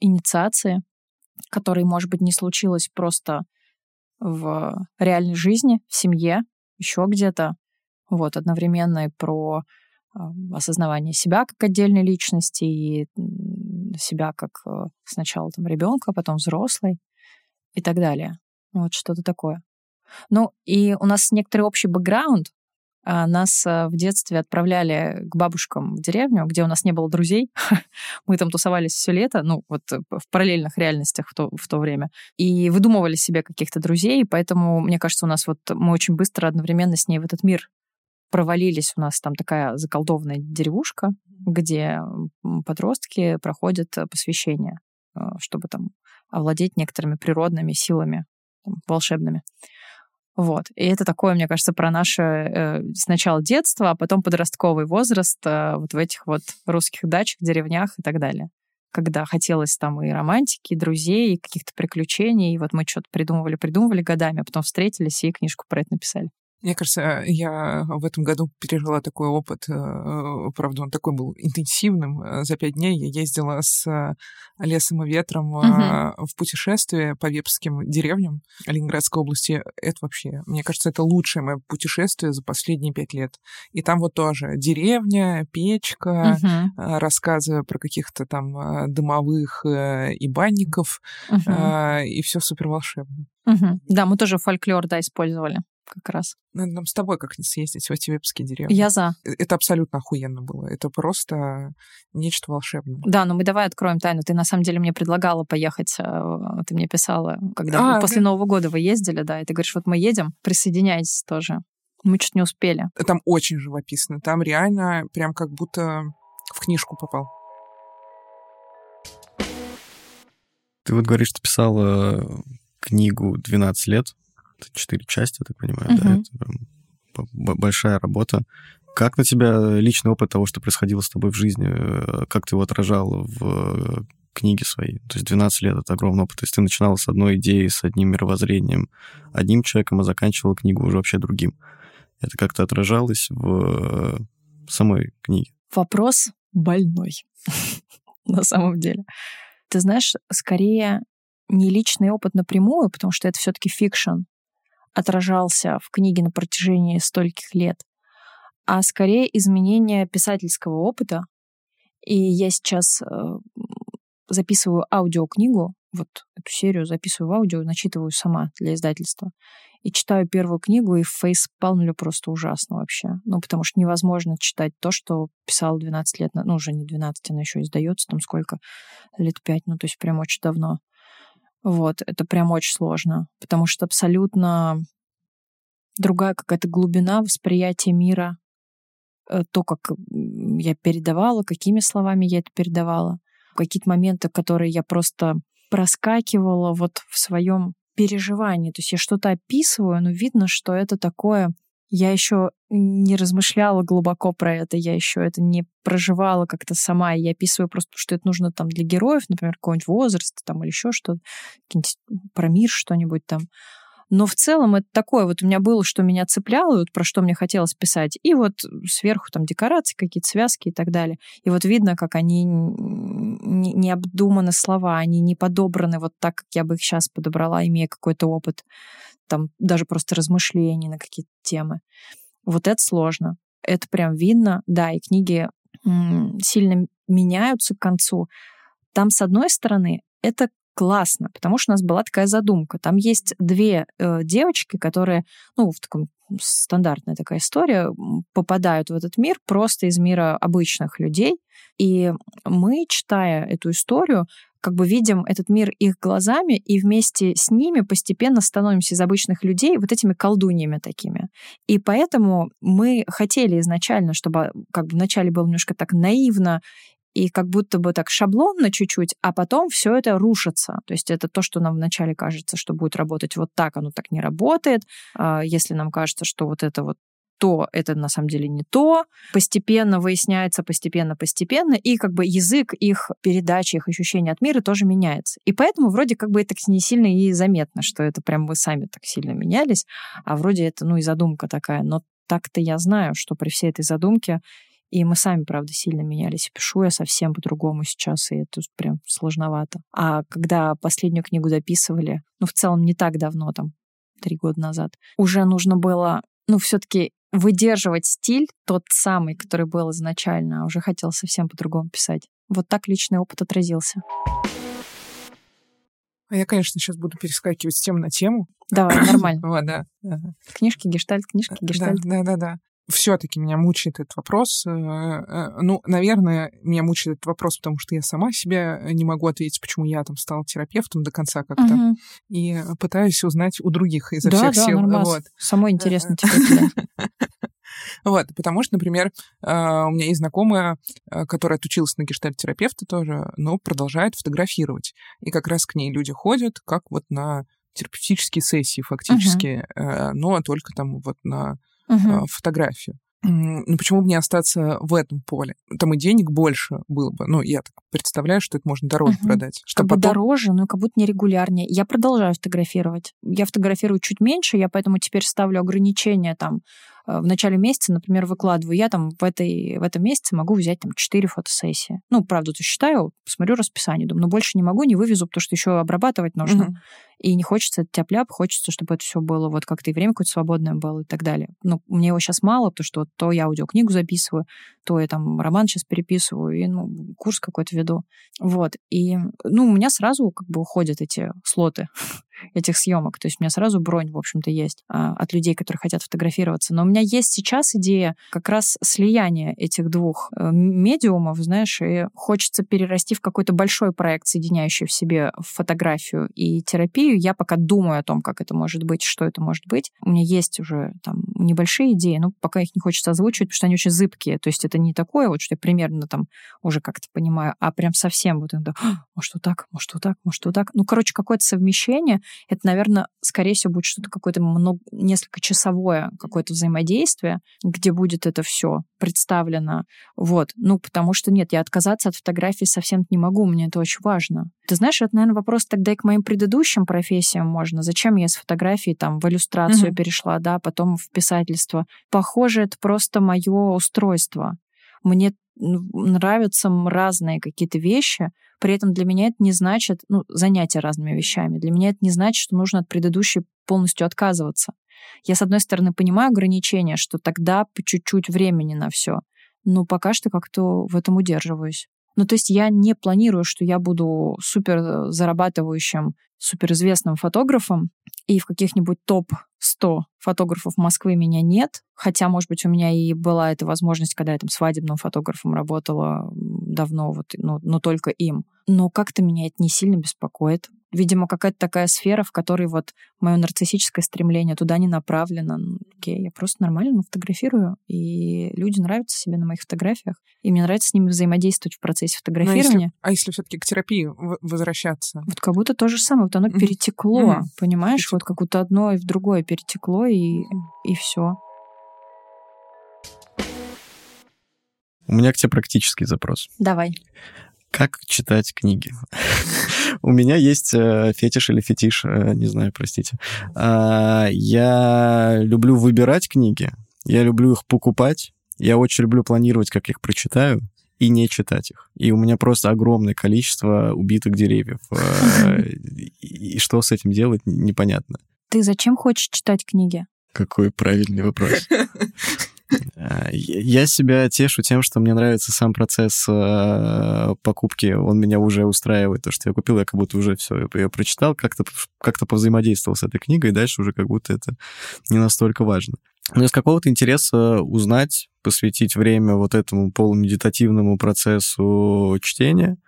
инициации которой, может быть, не случилось просто в реальной жизни, в семье, еще где-то. Вот, одновременно и про а, осознавание себя как отдельной личности и себя как э, сначала там ребенка, потом взрослый и так далее. Вот что-то такое. Ну, и у нас некоторый общий бэкграунд, а, нас а, в детстве отправляли к бабушкам в деревню, где у нас не было друзей. Мы там тусовались все лето, ну, вот э, в параллельных реальностях в то, в то время. И выдумывали себе каких-то друзей, поэтому, мне кажется, у нас вот мы очень быстро одновременно с ней в этот мир провалились. У нас там такая заколдованная деревушка, где подростки проходят э, посвящение, э, чтобы там овладеть некоторыми природными силами там, волшебными. Вот. И это такое, мне кажется, про наше э, сначала детство, а потом подростковый возраст э, вот в этих вот русских дачах, деревнях и так далее. Когда хотелось там и романтики, и друзей, и каких-то приключений. И вот мы что-то придумывали, придумывали годами, а потом встретились и книжку про это написали. Мне кажется, я в этом году пережила такой опыт, э, правда, он такой был интенсивным. Э, за пять дней я ездила с э, лесом и ветром угу. в путешествие по вепским деревням Ленинградской области. Это вообще, мне кажется, это лучшее мое путешествие за последние пять лет. И там вот тоже деревня, печка, угу. рассказы про каких-то там дымовых и банников, угу. и все супер волшебно. Угу. Да, мы тоже фольклор, да, использовали как раз. Надо нам с тобой как-нибудь съездить в эти вепские деревни. Я за. Э, это абсолютно охуенно было. Это просто нечто волшебное. Да, но мы давай откроем тайну. Ты на самом деле мне предлагала поехать, э, ты мне писала, когда а, после да. Нового года вы ездили, да, и ты говоришь, вот мы едем, присоединяйтесь тоже. Мы чуть не успели. Там очень живописно. Там реально прям как будто в книжку попал. Ты вот говоришь, что писала книгу 12 лет четыре части, я так понимаю, uh-huh. да, это большая работа. Как на тебя личный опыт того, что происходило с тобой в жизни, э, как ты его отражал в книге своей? То есть 12 лет — это огромный опыт. То есть ты начинала с одной идеей, с одним мировоззрением, одним человеком, а заканчивала книгу уже вообще другим. Это как-то отражалось в самой книге? Вопрос больной, на самом деле. Ты знаешь, скорее не личный опыт напрямую, потому что это все-таки fiction, отражался в книге на протяжении стольких лет, а скорее изменение писательского опыта. И я сейчас э, записываю аудиокнигу, вот эту серию записываю в аудио, начитываю сама для издательства. И читаю первую книгу, и фейс палмлю просто ужасно вообще. Ну, потому что невозможно читать то, что писал 12 лет, ну, уже не 12, она еще издается там сколько, лет 5, ну, то есть прям очень давно. Вот, это прям очень сложно, потому что абсолютно другая какая-то глубина восприятия мира, э, то, как я передавала, какими словами я это передавала, какие-то моменты, которые я просто проскакивала вот в своем переживании. То есть я что-то описываю, но видно, что это такое я еще не размышляла глубоко про это, я еще это не проживала как-то сама. Я описываю просто, что это нужно там для героев, например, какой-нибудь возраст там или еще что-то, про мир что-нибудь там. Но в целом это такое, вот у меня было, что меня цепляло, вот про что мне хотелось писать, и вот сверху там декорации, какие-то связки и так далее. И вот видно, как они не, не обдуманы слова, они не подобраны вот так, как я бы их сейчас подобрала, имея какой-то опыт, там даже просто размышлений на какие-то темы. Вот это сложно. Это прям видно, да, и книги сильно меняются к концу. Там, с одной стороны, это классно, потому что у нас была такая задумка. Там есть две э, девочки, которые, ну, в таком стандартная такая история, попадают в этот мир просто из мира обычных людей. И мы, читая эту историю, как бы видим этот мир их глазами и вместе с ними постепенно становимся из обычных людей вот этими колдуньями такими. И поэтому мы хотели изначально, чтобы как бы вначале было немножко так наивно и как будто бы так шаблонно чуть-чуть, а потом все это рушится. То есть это то, что нам вначале кажется, что будет работать вот так, оно так не работает. А если нам кажется, что вот это вот то, это на самом деле не то. Постепенно выясняется, постепенно, постепенно, и как бы язык их передачи, их ощущения от мира тоже меняется. И поэтому вроде как бы это не сильно и заметно, что это прям мы сами так сильно менялись, а вроде это, ну, и задумка такая. Но так-то я знаю, что при всей этой задумке и мы сами, правда, сильно менялись. Пишу я совсем по-другому сейчас, и это прям сложновато. А когда последнюю книгу дописывали, ну, в целом не так давно, там, три года назад, уже нужно было, ну, все-таки выдерживать стиль тот самый, который был изначально, а уже хотел совсем по-другому писать. Вот так личный опыт отразился. А я, конечно, сейчас буду перескакивать с темы на тему. Давай, нормально. Вот, да. Книжки, гештальт, книжки, гештальт. Да, да, да все-таки меня мучает этот вопрос. Э, э, ну, наверное, меня мучает этот вопрос, потому что я сама себе не могу ответить, почему я там стала терапевтом до конца как-то. Угу. И пытаюсь узнать у других изо да, всех да, сил. Нормас. Вот. Самое интересное тебе. Вот, потому что, например, а, у меня есть знакомая, а, которая отучилась на гештальт-терапевта тоже, но продолжает фотографировать. И как раз к ней люди ходят, как вот на терапевтические сессии фактически, uh-huh. но только там вот на uh-huh. фотографию. Ну, почему бы не остаться в этом поле? Там и денег больше было бы. Ну, я так представляю, что это можно дороже uh-huh. продать. Что как потом... бы дороже, но как будто нерегулярнее. Я продолжаю фотографировать. Я фотографирую чуть меньше, я поэтому теперь ставлю ограничения там Э, в начале месяца, например, выкладываю, я там в, этой, в этом месяце могу взять там 4 фотосессии. Ну, правда, то считаю, посмотрю расписание, думаю, ну, больше не могу, не вывезу, потому что еще обрабатывать нужно. Угу. И не хочется тяп-ляп, хочется, чтобы это все было вот как-то и время какое-то свободное было и так далее. Ну, мне его сейчас мало, потому что то я аудиокнигу записываю, то я там роман сейчас переписываю, и, ну, курс какой-то веду. Вот. И, ну, у меня сразу как бы уходят эти слоты этих съемок. То есть у меня сразу бронь, в общем-то, есть а, от людей, которые хотят фотографироваться. Но у меня есть сейчас идея как раз слияния этих двух э, медиумов, знаешь, и хочется перерасти в какой-то большой проект, соединяющий в себе фотографию и терапию. Я пока думаю о том, как это может быть, что это может быть. У меня есть уже там небольшие идеи, но пока их не хочется озвучивать, потому что они очень зыбкие. То есть это не такое, вот что я примерно там уже как-то понимаю, а прям совсем вот это, «А, может, вот так, может, вот так, может, вот так. Ну, короче, какое-то совмещение, это, наверное, скорее всего, будет что-то какое-то много, несколько часовое какое-то взаимодействие, где будет это все представлено. Вот. Ну, потому что нет, я отказаться от фотографии совсем не могу, мне это очень важно. Ты знаешь, это, наверное, вопрос тогда и к моим предыдущим профессиям можно. Зачем я с фотографии там в иллюстрацию mm-hmm. перешла, да, потом в писательство. Похоже, это просто мое устройство. Мне нравятся разные какие-то вещи, при этом для меня это не значит, ну, занятия разными вещами. Для меня это не значит, что нужно от предыдущей полностью отказываться. Я, с одной стороны, понимаю ограничения, что тогда по чуть-чуть времени на все, но пока что как-то в этом удерживаюсь. Ну, то есть я не планирую, что я буду супер э, зарабатывающим, суперизвестным фотографом, и в каких-нибудь топ-100 фотографов Москвы меня нет. Хотя, может быть, у меня и была эта возможность, когда я там свадебным фотографом работала давно, вот, но, но только им. Но как-то меня это не сильно беспокоит видимо, какая-то такая сфера, в которой вот мое нарциссическое стремление туда не направлено. Ну, окей, я просто нормально фотографирую, и люди нравятся себе на моих фотографиях, и мне нравится с ними взаимодействовать в процессе а фотографирования. Если, а если все-таки к терапии возвращаться? Вот как будто то же самое, вот оно mm-hmm. перетекло, mm-hmm. понимаешь, Перетекло. вот как будто одно и в другое перетекло, и, и все. У меня к тебе практический запрос. Давай. Как читать книги? У меня есть э, фетиш или фетиш, э, не знаю, простите. А, я люблю выбирать книги, я люблю их покупать, я очень люблю планировать, как их прочитаю, и не читать их. И у меня просто огромное количество убитых деревьев. Э, и что с этим делать, непонятно. Ты зачем хочешь читать книги? Какой правильный вопрос. Э, я себя тешу тем, что мне нравится сам процесс э, покупки. Он меня уже устраивает. То, что я купил, я как будто уже все, я прочитал, как-то как повзаимодействовал с этой книгой, и дальше уже как будто это не настолько важно. Но из какого-то интереса узнать, посвятить время вот этому полумедитативному процессу чтения —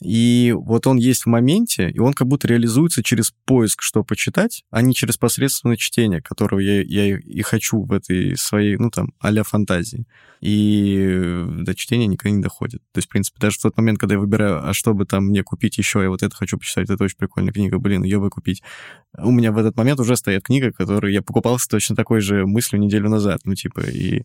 и вот он есть в моменте, и он как будто реализуется через поиск, что почитать, а не через посредственное чтение, которого я, я и хочу в этой своей, ну, там, а фантазии. И до чтения никогда не доходит. То есть, в принципе, даже в тот момент, когда я выбираю, а что бы там мне купить еще, я вот это хочу почитать, это очень прикольная книга, блин, ее бы купить. У меня в этот момент уже стоит книга, которую я покупал с точно такой же мыслью неделю назад. Ну, типа, и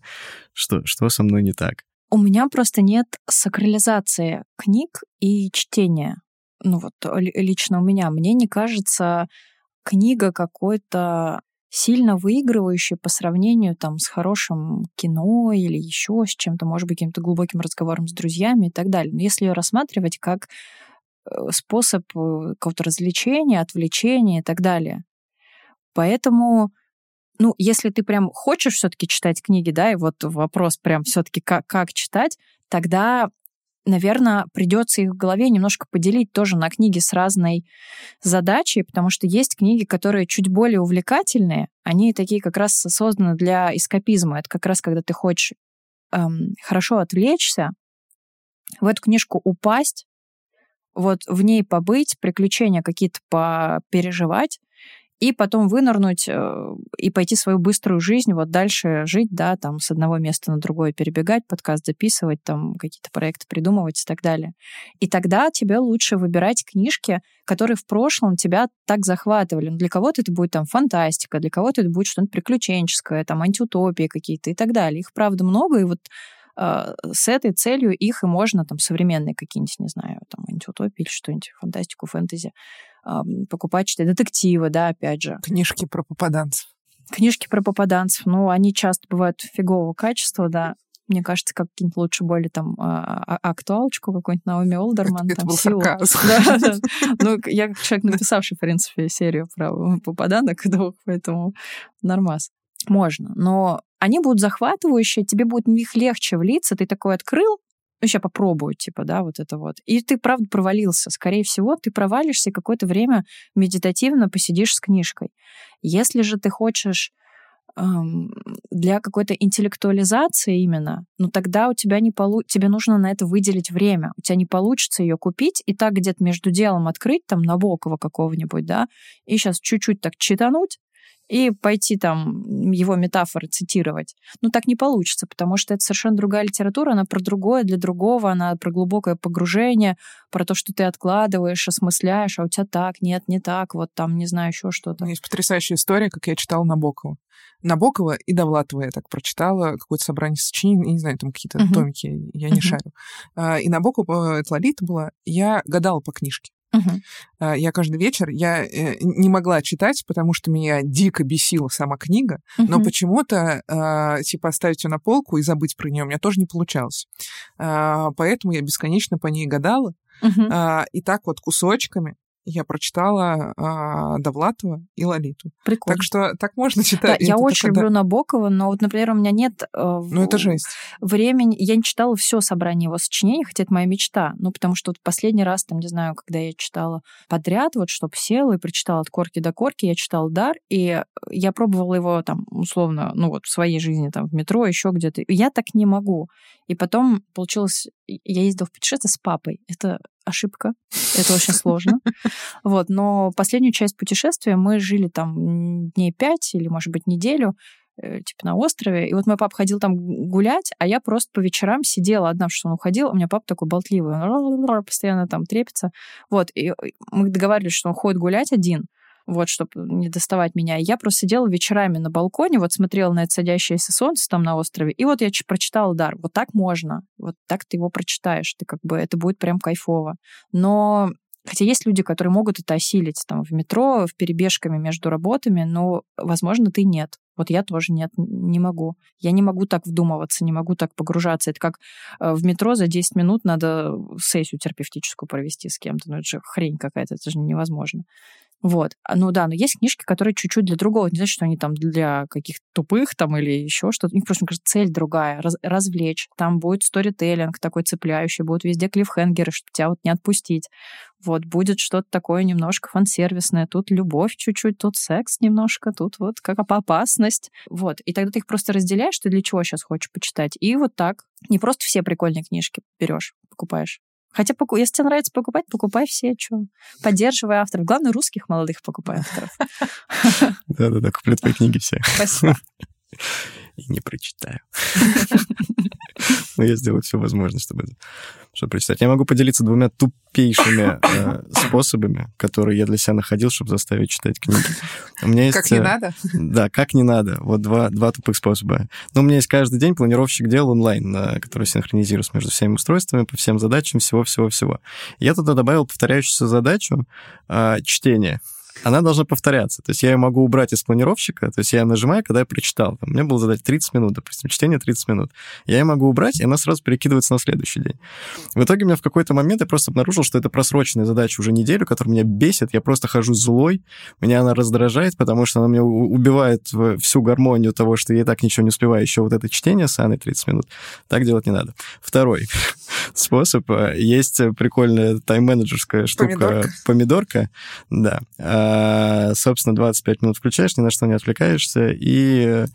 что, что со мной не так? У меня просто нет сакрализации книг и чтения. Ну вот лично у меня. Мне не кажется книга какой-то сильно выигрывающей по сравнению там с хорошим кино или еще с чем-то, может быть, каким-то глубоким разговором с друзьями и так далее. Но если ее рассматривать как э, способ э, какого-то развлечения, отвлечения и так далее. Поэтому ну, если ты прям хочешь все-таки читать книги, да, и вот вопрос прям все-таки как, как читать, тогда наверное, придется их в голове немножко поделить тоже на книги с разной задачей, потому что есть книги, которые чуть более увлекательные, они такие как раз созданы для эскапизма. Это как раз когда ты хочешь эм, хорошо отвлечься, в эту книжку упасть, вот в ней побыть, приключения какие-то переживать, и потом вынырнуть э, и пойти свою быструю жизнь, вот дальше жить, да, там с одного места на другое перебегать, подкаст записывать, там какие-то проекты придумывать и так далее. И тогда тебе лучше выбирать книжки, которые в прошлом тебя так захватывали. Ну, для кого-то это будет там фантастика, для кого-то это будет что-нибудь приключенческое, там антиутопии какие-то и так далее. Их, правда, много, и вот э, с этой целью их и можно там современные какие-нибудь, не знаю, там антиутопии или что-нибудь, фантастику, фэнтези покупать, читать детективы, да, опять же. Книжки про попаданцев. Книжки про попаданцев, ну, они часто бывают фигового качества, да. Мне кажется, как какие-нибудь лучше более там а, а, актуалочку какую-нибудь Наоми Олдерман. Это, там, был силу. сарказм. Да, да. Ну, я как человек, написавший, в принципе, серию про попаданок двух, поэтому нормас. Можно. Но они будут захватывающие, тебе будет в них легче влиться. Ты такой открыл, ну, сейчас попробую, типа, да, вот это вот. И ты, правда, провалился. Скорее всего, ты провалишься и какое-то время медитативно посидишь с книжкой. Если же ты хочешь эм, для какой-то интеллектуализации именно, ну тогда у тебя не полу... тебе нужно на это выделить время. У тебя не получится ее купить и так где-то между делом открыть, там, Набокова какого-нибудь, да, и сейчас чуть-чуть так читануть, и пойти там его метафоры цитировать. Ну, так не получится, потому что это совершенно другая литература, она про другое, для другого, она про глубокое погружение, про то, что ты откладываешь, осмысляешь, а у тебя так, нет, не так, вот там, не знаю, еще что-то. Есть потрясающая история, как я читала Набокова. Набокова и Довлатова я так прочитала, какое-то собрание сочинений, не знаю, там какие-то uh-huh. томики, я не uh-huh. шарю. А, и Набокова, это Лолита была, я гадала по книжке. Uh-huh. Я каждый вечер, я э, не могла читать, потому что меня дико бесила сама книга, uh-huh. но почему-то, э, типа, оставить ее на полку и забыть про нее у меня тоже не получалось. Э, поэтому я бесконечно по ней гадала. Uh-huh. И так вот кусочками я прочитала а, Довлатова и Лолиту. Прикольно. Так что так можно читать. Да, я очень люблю да. Набокова, но вот, например, у меня нет э, ну, это жесть. времени. Я не читала все собрание его сочинений, хотя это моя мечта. Ну, потому что вот последний раз, там, не знаю, когда я читала подряд, вот, чтоб села и прочитала от корки до корки, я читала «Дар», и я пробовала его там, условно, ну, вот в своей жизни, там, в метро, еще где-то. Я так не могу. И потом получилось... Я ездила в путешествие с папой. Это ошибка. Это очень сложно. Вот, но последнюю часть путешествия мы жили там дней пять или, может быть, неделю, э, типа на острове. И вот мой папа ходил там гулять, а я просто по вечерам сидела одна, что он уходил. У меня папа такой болтливый, он постоянно там трепится. Вот, и мы договаривались, что он ходит гулять один, вот, чтобы не доставать меня. Я просто сидела вечерами на балконе, вот смотрела на это садящееся солнце там на острове, и вот я прочитала «Дар». Вот так можно, вот так ты его прочитаешь, ты как бы, это будет прям кайфово. Но Хотя есть люди, которые могут это осилить там в метро, в перебежками между работами, но, возможно, ты нет. Вот я тоже нет, не могу. Я не могу так вдумываться, не могу так погружаться. Это как э, в метро за 10 минут надо сессию терапевтическую провести с кем-то. Ну, это же хрень какая-то, это же невозможно. Вот. А, ну да, но есть книжки, которые чуть-чуть для другого. Не значит, что они там для каких-то тупых там или еще что-то. У них просто, мне кажется, цель другая. Раз, развлечь. Там будет сторителлинг такой цепляющий, будут везде клиффхенгеры, чтобы тебя вот не отпустить. Вот, будет что-то такое немножко фан-сервисное. Тут любовь чуть-чуть, тут секс немножко, тут вот как опасность. Вот. И тогда ты их просто разделяешь, ты для чего сейчас хочешь почитать. И вот так. Не просто все прикольные книжки берешь, покупаешь. Хотя, если тебе нравится покупать, покупай все, что. Поддерживай авторов. Главное, русских молодых покупай авторов. Да-да-да, куплю твои книги все. Спасибо. И не прочитаю. Но я сделаю все возможное, чтобы чтобы прочитать. Я могу поделиться двумя тупейшими э, способами, которые я для себя находил, чтобы заставить читать книги. У меня есть, как не э, надо? Да, как не надо. Вот два, два тупых способа. Но у меня есть каждый день планировщик дел онлайн, э, который синхронизируется между всеми устройствами, по всем задачам, всего-всего-всего. Я туда добавил повторяющуюся задачу э, чтения она должна повторяться. То есть я ее могу убрать из планировщика, то есть я нажимаю, когда я прочитал. Там, мне было задать 30 минут, допустим, чтение 30 минут. Я ее могу убрать, и она сразу перекидывается на следующий день. В итоге у меня в какой-то момент я просто обнаружил, что это просроченная задача уже неделю, которая меня бесит. Я просто хожу злой, меня она раздражает, потому что она меня убивает всю гармонию того, что я и так ничего не успеваю. Еще вот это чтение с Анной 30 минут. Так делать не надо. Второй способ. Э, есть прикольная тайм-менеджерская штука. Помидорка. Помидорка, да а, собственно, 25 минут включаешь, ни на что не отвлекаешься, и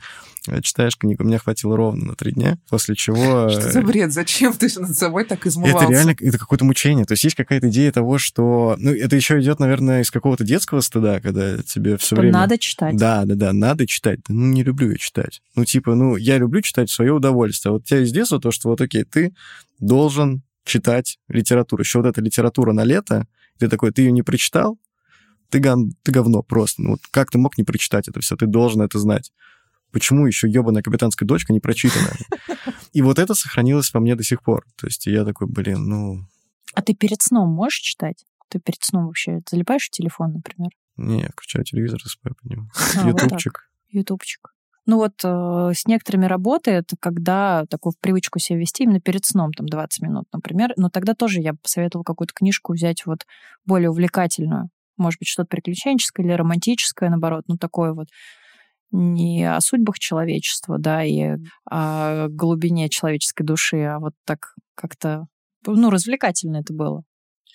э, читаешь книгу. Мне хватило ровно на три дня, после чего... Что за бред? Зачем ты над собой так измывался? Это реально, это какое-то мучение. То есть есть какая-то идея того, что... Ну, это еще идет, наверное, из какого-то детского стыда, когда тебе все время... Надо читать. Да, да, да, надо читать. Ну, не люблю я читать. Ну, типа, ну, я люблю читать в свое удовольствие. А вот у тебя из детства то, что вот, окей, ты должен читать литературу. Еще вот эта литература на лето, ты такой, ты ее не прочитал, ты, гон, ты говно просто. Ну, вот как ты мог не прочитать это все? Ты должен это знать. Почему еще ебаная капитанская дочка не прочитана? И вот это сохранилось во мне до сих пор. То есть я такой, блин, ну... А ты перед сном можешь читать? Ты перед сном вообще залипаешь в телефон, например? Не, я включаю телевизор, засыпаю под него. А, Ютубчик. Вот Ютубчик. Ну вот э, с некоторыми работает, когда такую привычку себе вести именно перед сном, там 20 минут, например. Но тогда тоже я бы посоветовала какую-то книжку взять вот более увлекательную может быть, что-то приключенческое или романтическое, наоборот, ну, такое вот не о судьбах человечества, да, и о глубине человеческой души, а вот так как-то, ну, развлекательно это было.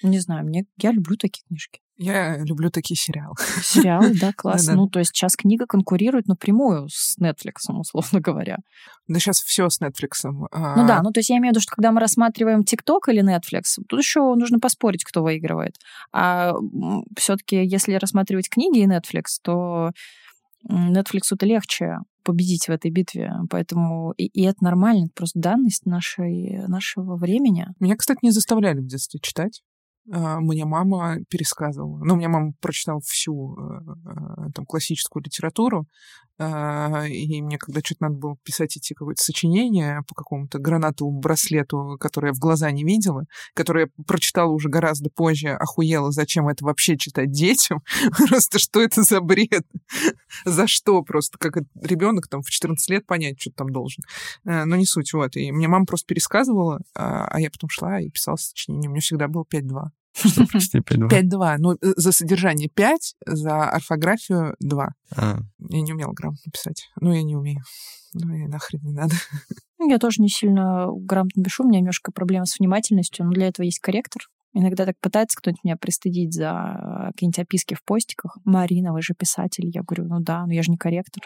Не знаю, мне я люблю такие книжки. Я люблю такие сериалы. Сериалы, да, классно. Ну, то есть сейчас книга конкурирует напрямую с Netflix, условно говоря. Да сейчас все с Netflix. А ну да, ну то есть я имею в виду, что когда мы рассматриваем TikTok или Netflix, тут еще нужно поспорить, кто выигрывает. А все-таки, если рассматривать книги и Netflix, то Netflix это легче победить в этой битве. Поэтому и, и это нормально, это просто данность нашей, нашего времени. Меня, кстати, не заставляли в детстве читать. А, мне мама пересказывала. Ну, меня мама прочитала всю э, э, там, классическую литературу, а, и мне когда что-то надо было писать идти какое-то сочинение по какому-то гранатовому браслету, который я в глаза не видела, который я прочитала уже гораздо позже, охуела, зачем это вообще читать детям, просто что это за бред, за что просто, как ребенок там в 14 лет понять, что там должен. Э, но не суть, вот. И мне мама просто пересказывала, а, а я потом шла и писала сочинение. У меня всегда было 5-2. Что почти 5-2? 5-2. Ну, э, за содержание 5, за орфографию 2. А. Я не умела грамотно писать. Ну, я не умею. Ну, и нахрен не надо. Ну, я тоже не сильно грамотно пишу. У меня немножко проблема с внимательностью, но для этого есть корректор. Иногда так пытается кто-нибудь меня пристыдить за какие-нибудь описки в постиках. Марина, вы же писатель. Я говорю, ну да, но я же не корректор.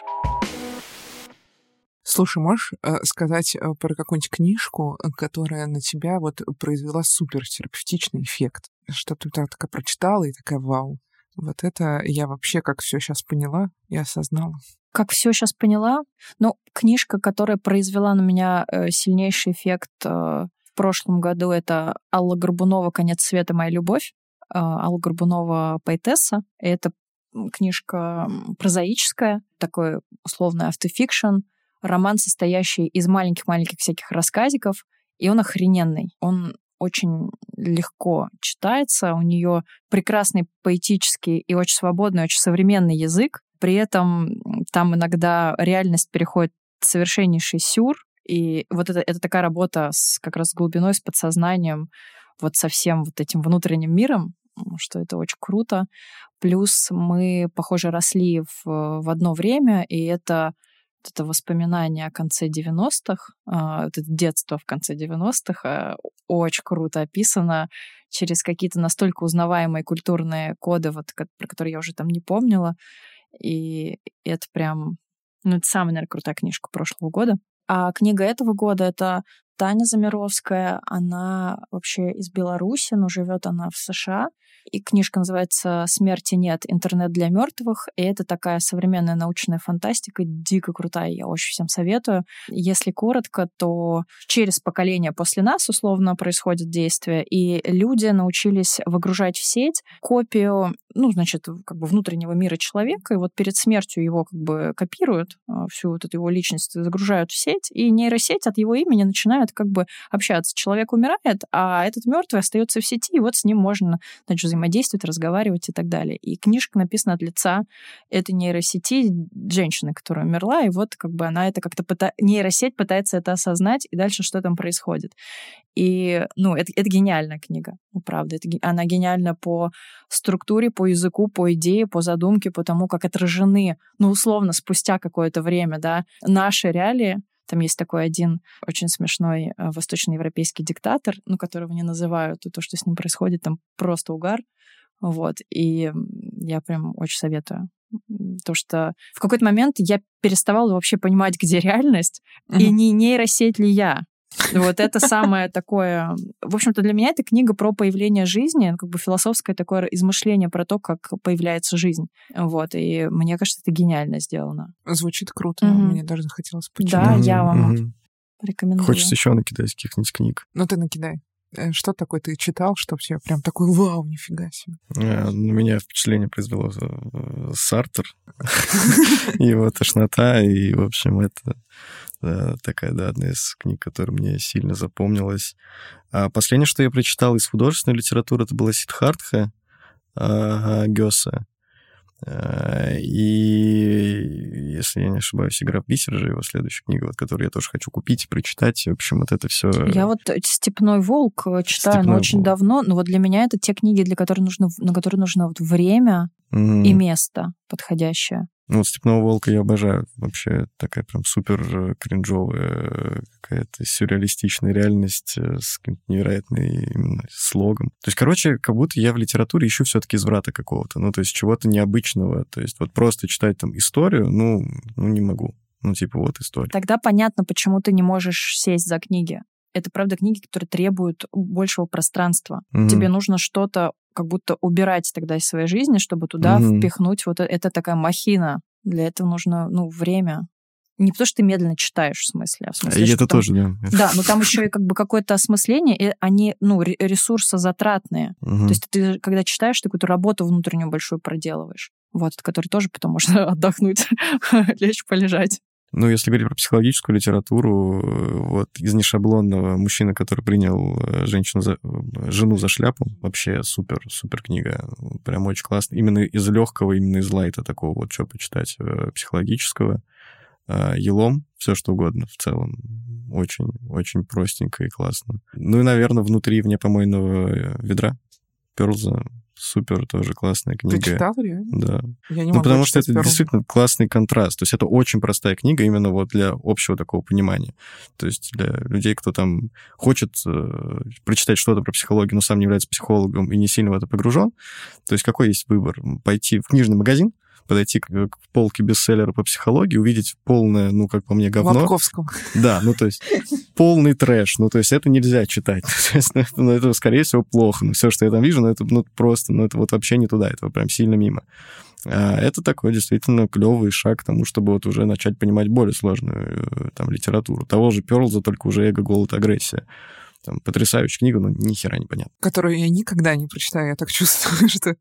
Слушай, можешь э, сказать э, про какую-нибудь книжку, которая на тебя вот произвела супертерапевтичный эффект? Что ты так, такая прочитала и такая, вау, вот это я вообще как все сейчас поняла и осознала. Как все сейчас поняла? Ну, книжка, которая произвела на меня э, сильнейший эффект э, в прошлом году, это Алла Горбунова «Конец света. Моя любовь». Э, Алла Горбунова поэтесса. Это книжка прозаическая, такой условный автофикшн, роман, состоящий из маленьких-маленьких всяких рассказиков, и он охрененный. Он очень легко читается, у нее прекрасный поэтический и очень свободный, очень современный язык. При этом там иногда реальность переходит в совершеннейший сюр, и вот это, это такая работа с, как раз с глубиной, с подсознанием, вот со всем вот этим внутренним миром, что это очень круто. Плюс мы, похоже, росли в, в одно время, и это это воспоминание о конце 90-х, а, это детство в конце 90-х, а, очень круто описано через какие-то настолько узнаваемые культурные коды, вот, про которые я уже там не помнила. И это прям, ну, это самая, наверное, крутая книжка прошлого года. А книга этого года — это Таня Замировская. Она вообще из Беларуси, но живет она в США. И книжка называется «Смерти нет. Интернет для мертвых». И это такая современная научная фантастика, дико крутая, я очень всем советую. Если коротко, то через поколение после нас условно происходит действие, и люди научились выгружать в сеть копию, ну, значит, как бы внутреннего мира человека, и вот перед смертью его как бы копируют, а, всю вот эту его личность загружают в сеть, и нейросеть от его имени начинает как бы общаться. Человек умирает, а этот мертвый остается в сети, и вот с ним можно, значит, взаимодействовать, разговаривать и так далее. И книжка написана от лица этой нейросети женщины, которая умерла, и вот как бы она это как-то пыта... нейросеть пытается это осознать, и дальше что там происходит. И, ну, это, это гениальная книга, ну, правда. Это, она гениальна по структуре, по языку, по идее, по задумке, по тому, как отражены, ну, условно, спустя какое-то время, да, наши реалии, там есть такой один очень смешной э, восточноевропейский диктатор, ну, которого не называют, и то, что с ним происходит, там просто угар. Вот. И я прям очень советую. То, что в какой-то момент я переставала вообще понимать, где реальность, mm-hmm. и не нейросеть ли я. Вот это самое такое... В общем-то, для меня это книга про появление жизни, как бы философское такое измышление про то, как появляется жизнь. Вот, и мне кажется, это гениально сделано. Звучит круто. Mm-hmm. Мне даже захотелось почитать. Да, я вам mm-hmm. рекомендую. Хочется еще накидать каких-нибудь книг. Ну, ты накидай. Э, что такое ты читал, что все прям такой вау, нифига себе? Э, на меня впечатление произвело э, Сартер, его тошнота, и, в общем, это такая, да, одна из книг, которая мне сильно запомнилась. А последнее, что я прочитал из художественной литературы, это была Сидхартха Гёса. Э, и, если я не ошибаюсь, «Игра в бисер» же его следующая книга, вот, которую я тоже хочу купить и прочитать. В общем, вот это все... Я вот «Степной волк» э, читаю, Степной но очень волк. давно, но вот для меня это те книги, для которых нужно, на которые нужно вот время mm. и место подходящее. Ну, вот «Степного волка» я обожаю. Вообще такая прям супер э, кринжовая э, какая-то сюрреалистичная реальность э, с каким-то невероятным именно слогом. То есть, короче, как будто я в литературе ищу все-таки изврата какого-то, ну, то есть чего-то необычного. То есть вот просто читать там историю, ну, ну не могу. Ну, типа, вот история. Тогда понятно, почему ты не можешь сесть за книги. Это, правда, книги, которые требуют большего пространства. Mm-hmm. Тебе нужно что-то как будто убирать тогда из своей жизни, чтобы туда mm-hmm. впихнуть вот это, это такая махина. Для этого нужно, ну, время. Не потому, что ты медленно читаешь, в смысле, а в смысле, И это там, тоже, да. Да, но там еще и как бы какое-то осмысление, и они, ну, ресурсозатратные. Угу. То есть ты, когда читаешь, ты какую-то работу внутреннюю большую проделываешь. Вот, от которой тоже потом можно отдохнуть, лечь, полежать. Ну, если говорить про психологическую литературу, э, вот из нешаблонного мужчина, который принял э, женщину за, э, жену за шляпу, вообще супер, супер книга. Прям очень классно. Именно из легкого, именно из лайта такого вот, что почитать психологического. Елом, все что угодно в целом. Очень, очень простенько и классно. Ну и, наверное, внутри вне помойного ведра Перлза супер тоже классная книга. Ты читал ее? Да. Я не ну, потому что это первым. действительно классный контраст. То есть это очень простая книга именно вот для общего такого понимания. То есть для людей, кто там хочет э, прочитать что-то про психологию, но сам не является психологом и не сильно в это погружен. То есть какой есть выбор? Пойти в книжный магазин, подойти к, к полке бестселлера по психологии, увидеть полное, ну, как по мне, говно. Лобковского. Да, ну, то есть полный трэш. Ну, то есть это нельзя читать. ну, это, ну, это, скорее всего, плохо. Ну, все, что я там вижу, ну, это ну, просто, ну, это вот вообще не туда, это прям сильно мимо. А это такой действительно клевый шаг к тому, чтобы вот уже начать понимать более сложную э, там литературу. Того же Перлза, только уже эго, голод, агрессия. Там, потрясающая книга, но ни хера не понятно. Которую я никогда не прочитаю. Я так чувствую, что,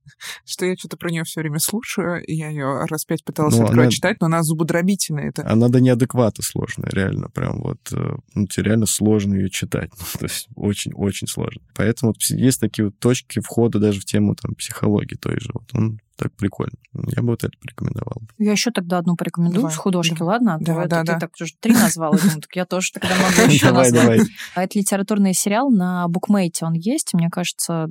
что я что-то про нее все время слушаю, и я ее раз пять пыталась ну, она... читать, но она зубодробительная. Это... Она до неадеквата сложная, реально. Прям вот, э, ну, тебе реально сложно ее читать. то есть очень-очень сложно. Поэтому вот есть такие вот точки входа даже в тему там психологии той же. Вот он так прикольно. Я бы вот это порекомендовал. Я еще тогда одну порекомендую давай. с художки, давай. ладно? Да, давай, да, ты, да. Ты так уже три назвала, думаю, так я тоже тогда могу еще назвать. А это литературный сериал на букмейте он есть. Мне кажется,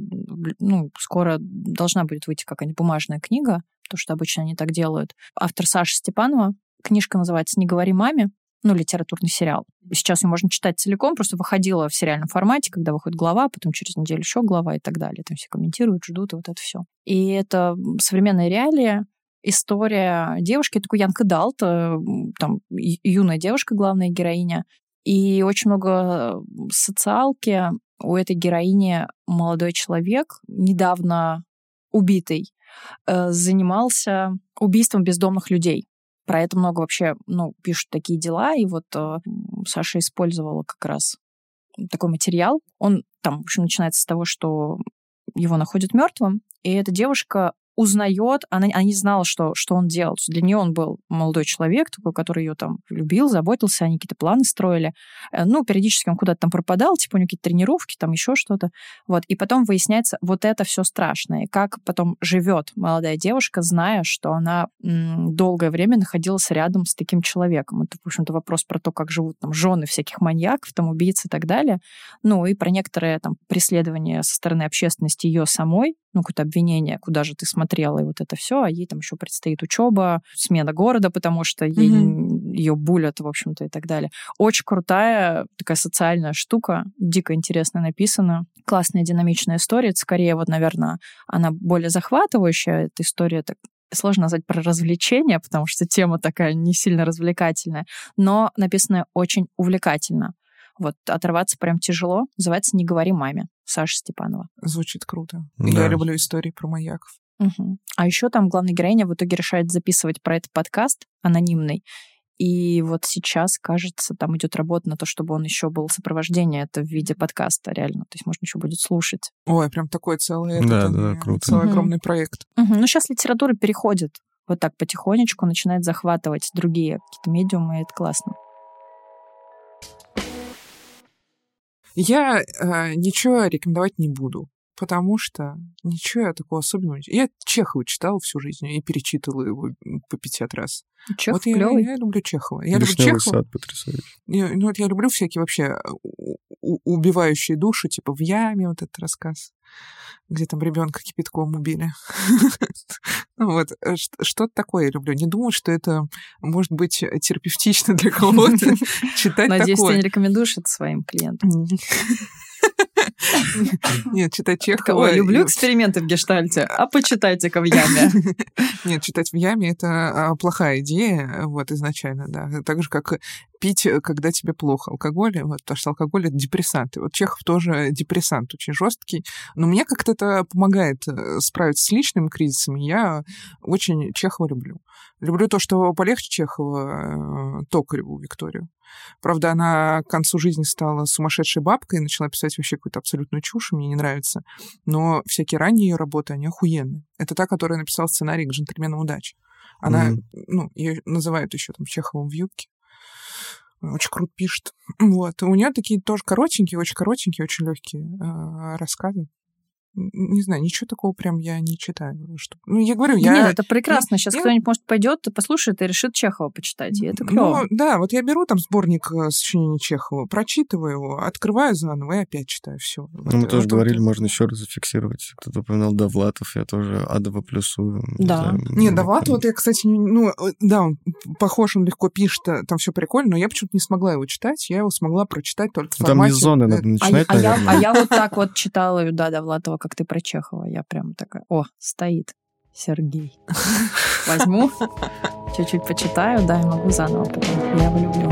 ну, скоро должна будет выйти какая-нибудь бумажная книга, потому что обычно они так делают. Автор Саша Степанова. Книжка называется «Не говори маме» ну, литературный сериал. Сейчас ее можно читать целиком, просто выходила в сериальном формате, когда выходит глава, потом через неделю еще глава и так далее. Там все комментируют, ждут, и вот это все. И это современная реалия, история девушки, такой Янка Далт, э, там юная девушка, главная героиня, и очень много социалки. У этой героини молодой человек, недавно убитый, э, занимался убийством бездомных людей. Про это много вообще, ну, пишут такие дела, и вот э, Саша использовала как раз такой материал. Он там, в общем, начинается с того, что его находят мертвым, и эта девушка узнает, она, она не знала, что, что он делал. Для нее он был молодой человек, такой, который ее там любил, заботился, они какие-то планы строили. Э, ну, периодически он куда-то там пропадал, типа у него какие-то тренировки, там еще что-то. Вот. И потом выясняется, вот это все страшное. Как потом живет молодая девушка, зная, что она долгое время находилась рядом с таким человеком. Это, в общем-то, вопрос про то, как живут там жены всяких маньяков, там убийц и так далее. Ну, и про некоторые там преследования со стороны общественности ее самой, ну, какое-то обвинение, куда же ты смотрела, и вот это все, а ей там еще предстоит учеба, смена города, потому что ей, mm-hmm. ее булят, в общем-то, и так далее. Очень крутая такая социальная штука, дико интересно написана, классная динамичная история. Это скорее, вот, наверное, она более захватывающая, эта история так сложно назвать про развлечение, потому что тема такая не сильно развлекательная, но написанная очень увлекательно. Вот оторваться прям тяжело. Называется «Не говори маме». Саша Степанова. Звучит круто. Да. Я люблю истории про маяков. Угу. А еще там главная героиня в итоге решает записывать про этот подкаст анонимный. И вот сейчас, кажется, там идет работа на то, чтобы он еще был сопровождение это в виде подкаста, реально. То есть можно еще будет слушать. Ой, прям такой целый, да, этот, да, круто. целый угу. огромный проект. Угу. Ну, сейчас литература переходит вот так потихонечку, начинает захватывать другие какие-то медиумы, и это классно. Я э, ничего рекомендовать не буду, потому что ничего я такого особенного... Я Чехова читала всю жизнь и перечитывала его по 50 раз. Чехов вот я, клёвый. я люблю Чехова. Я люблю Чехова. сад потрясающий. Я, ну вот я люблю всякие вообще э, убивающие души, типа в яме вот этот рассказ где там ребенка кипятком убили. ну вот, э, что-то такое я люблю. Не думаю, что это может быть терапевтично для кого-то читать такое. Надеюсь, ты не рекомендуешь это своим клиентам. Нет, читать Чехова... Ой, люблю эксперименты в гештальте, а почитайте-ка в яме. Нет, читать в яме — это а, плохая идея, вот, изначально, да. Так же, как пить, э, когда тебе плохо. Алкоголь, вот, потому что алкоголь — это депрессант. И вот Чехов тоже депрессант очень жесткий. Но мне как-то это помогает э, справиться с личными кризисами. Я очень Чехова люблю. Люблю то, что полегче Чехова, э, Токареву Викторию. Правда, она к концу жизни стала сумасшедшей бабкой и начала писать вообще какую-то абсолютную чушь, мне не нравится. Но всякие ранние ее работы, они охуенные. Это та, которая написала сценарий к «Джентльменам удачи». Она, mm-hmm. ну, ее называют еще там Чеховым в юбке. Очень круто пишет. Вот. У нее такие тоже коротенькие, очень коротенькие, очень легкие э, рассказы не знаю, ничего такого прям я не читаю. Что... Ну, я говорю, я... Нет, это прекрасно. Сейчас я... кто-нибудь, может, пойдет, послушает и решит Чехова почитать, и это клево. Ну, да, вот я беру там сборник э, сочинений Чехова, прочитываю его, открываю заново и опять читаю все. Ну, вот, мы тоже вот говорили, вот... можно еще раз зафиксировать. Кто-то упоминал Довлатов, я тоже Адова плюсую. Да. Не, знаю, не Довлатов, вот я, кстати, ну, э, да, он похож, он легко пишет, э, там все прикольно, но я почему-то не смогла его читать, я его смогла прочитать только в формате... Там из зоны надо начинать, а, а, я, а я вот так вот читала, да, Довлатова, как ты про Чехова. Я прям такая, о, стоит Сергей. Возьму, чуть-чуть почитаю, да, и могу заново потом. Я его люблю.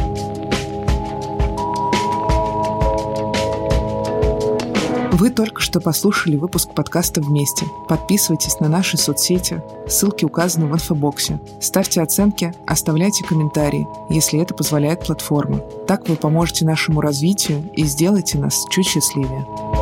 Вы только что послушали выпуск подкаста «Вместе». Подписывайтесь на наши соцсети, ссылки указаны в инфобоксе. Ставьте оценки, оставляйте комментарии, если это позволяет платформа. Так вы поможете нашему развитию и сделаете нас чуть счастливее.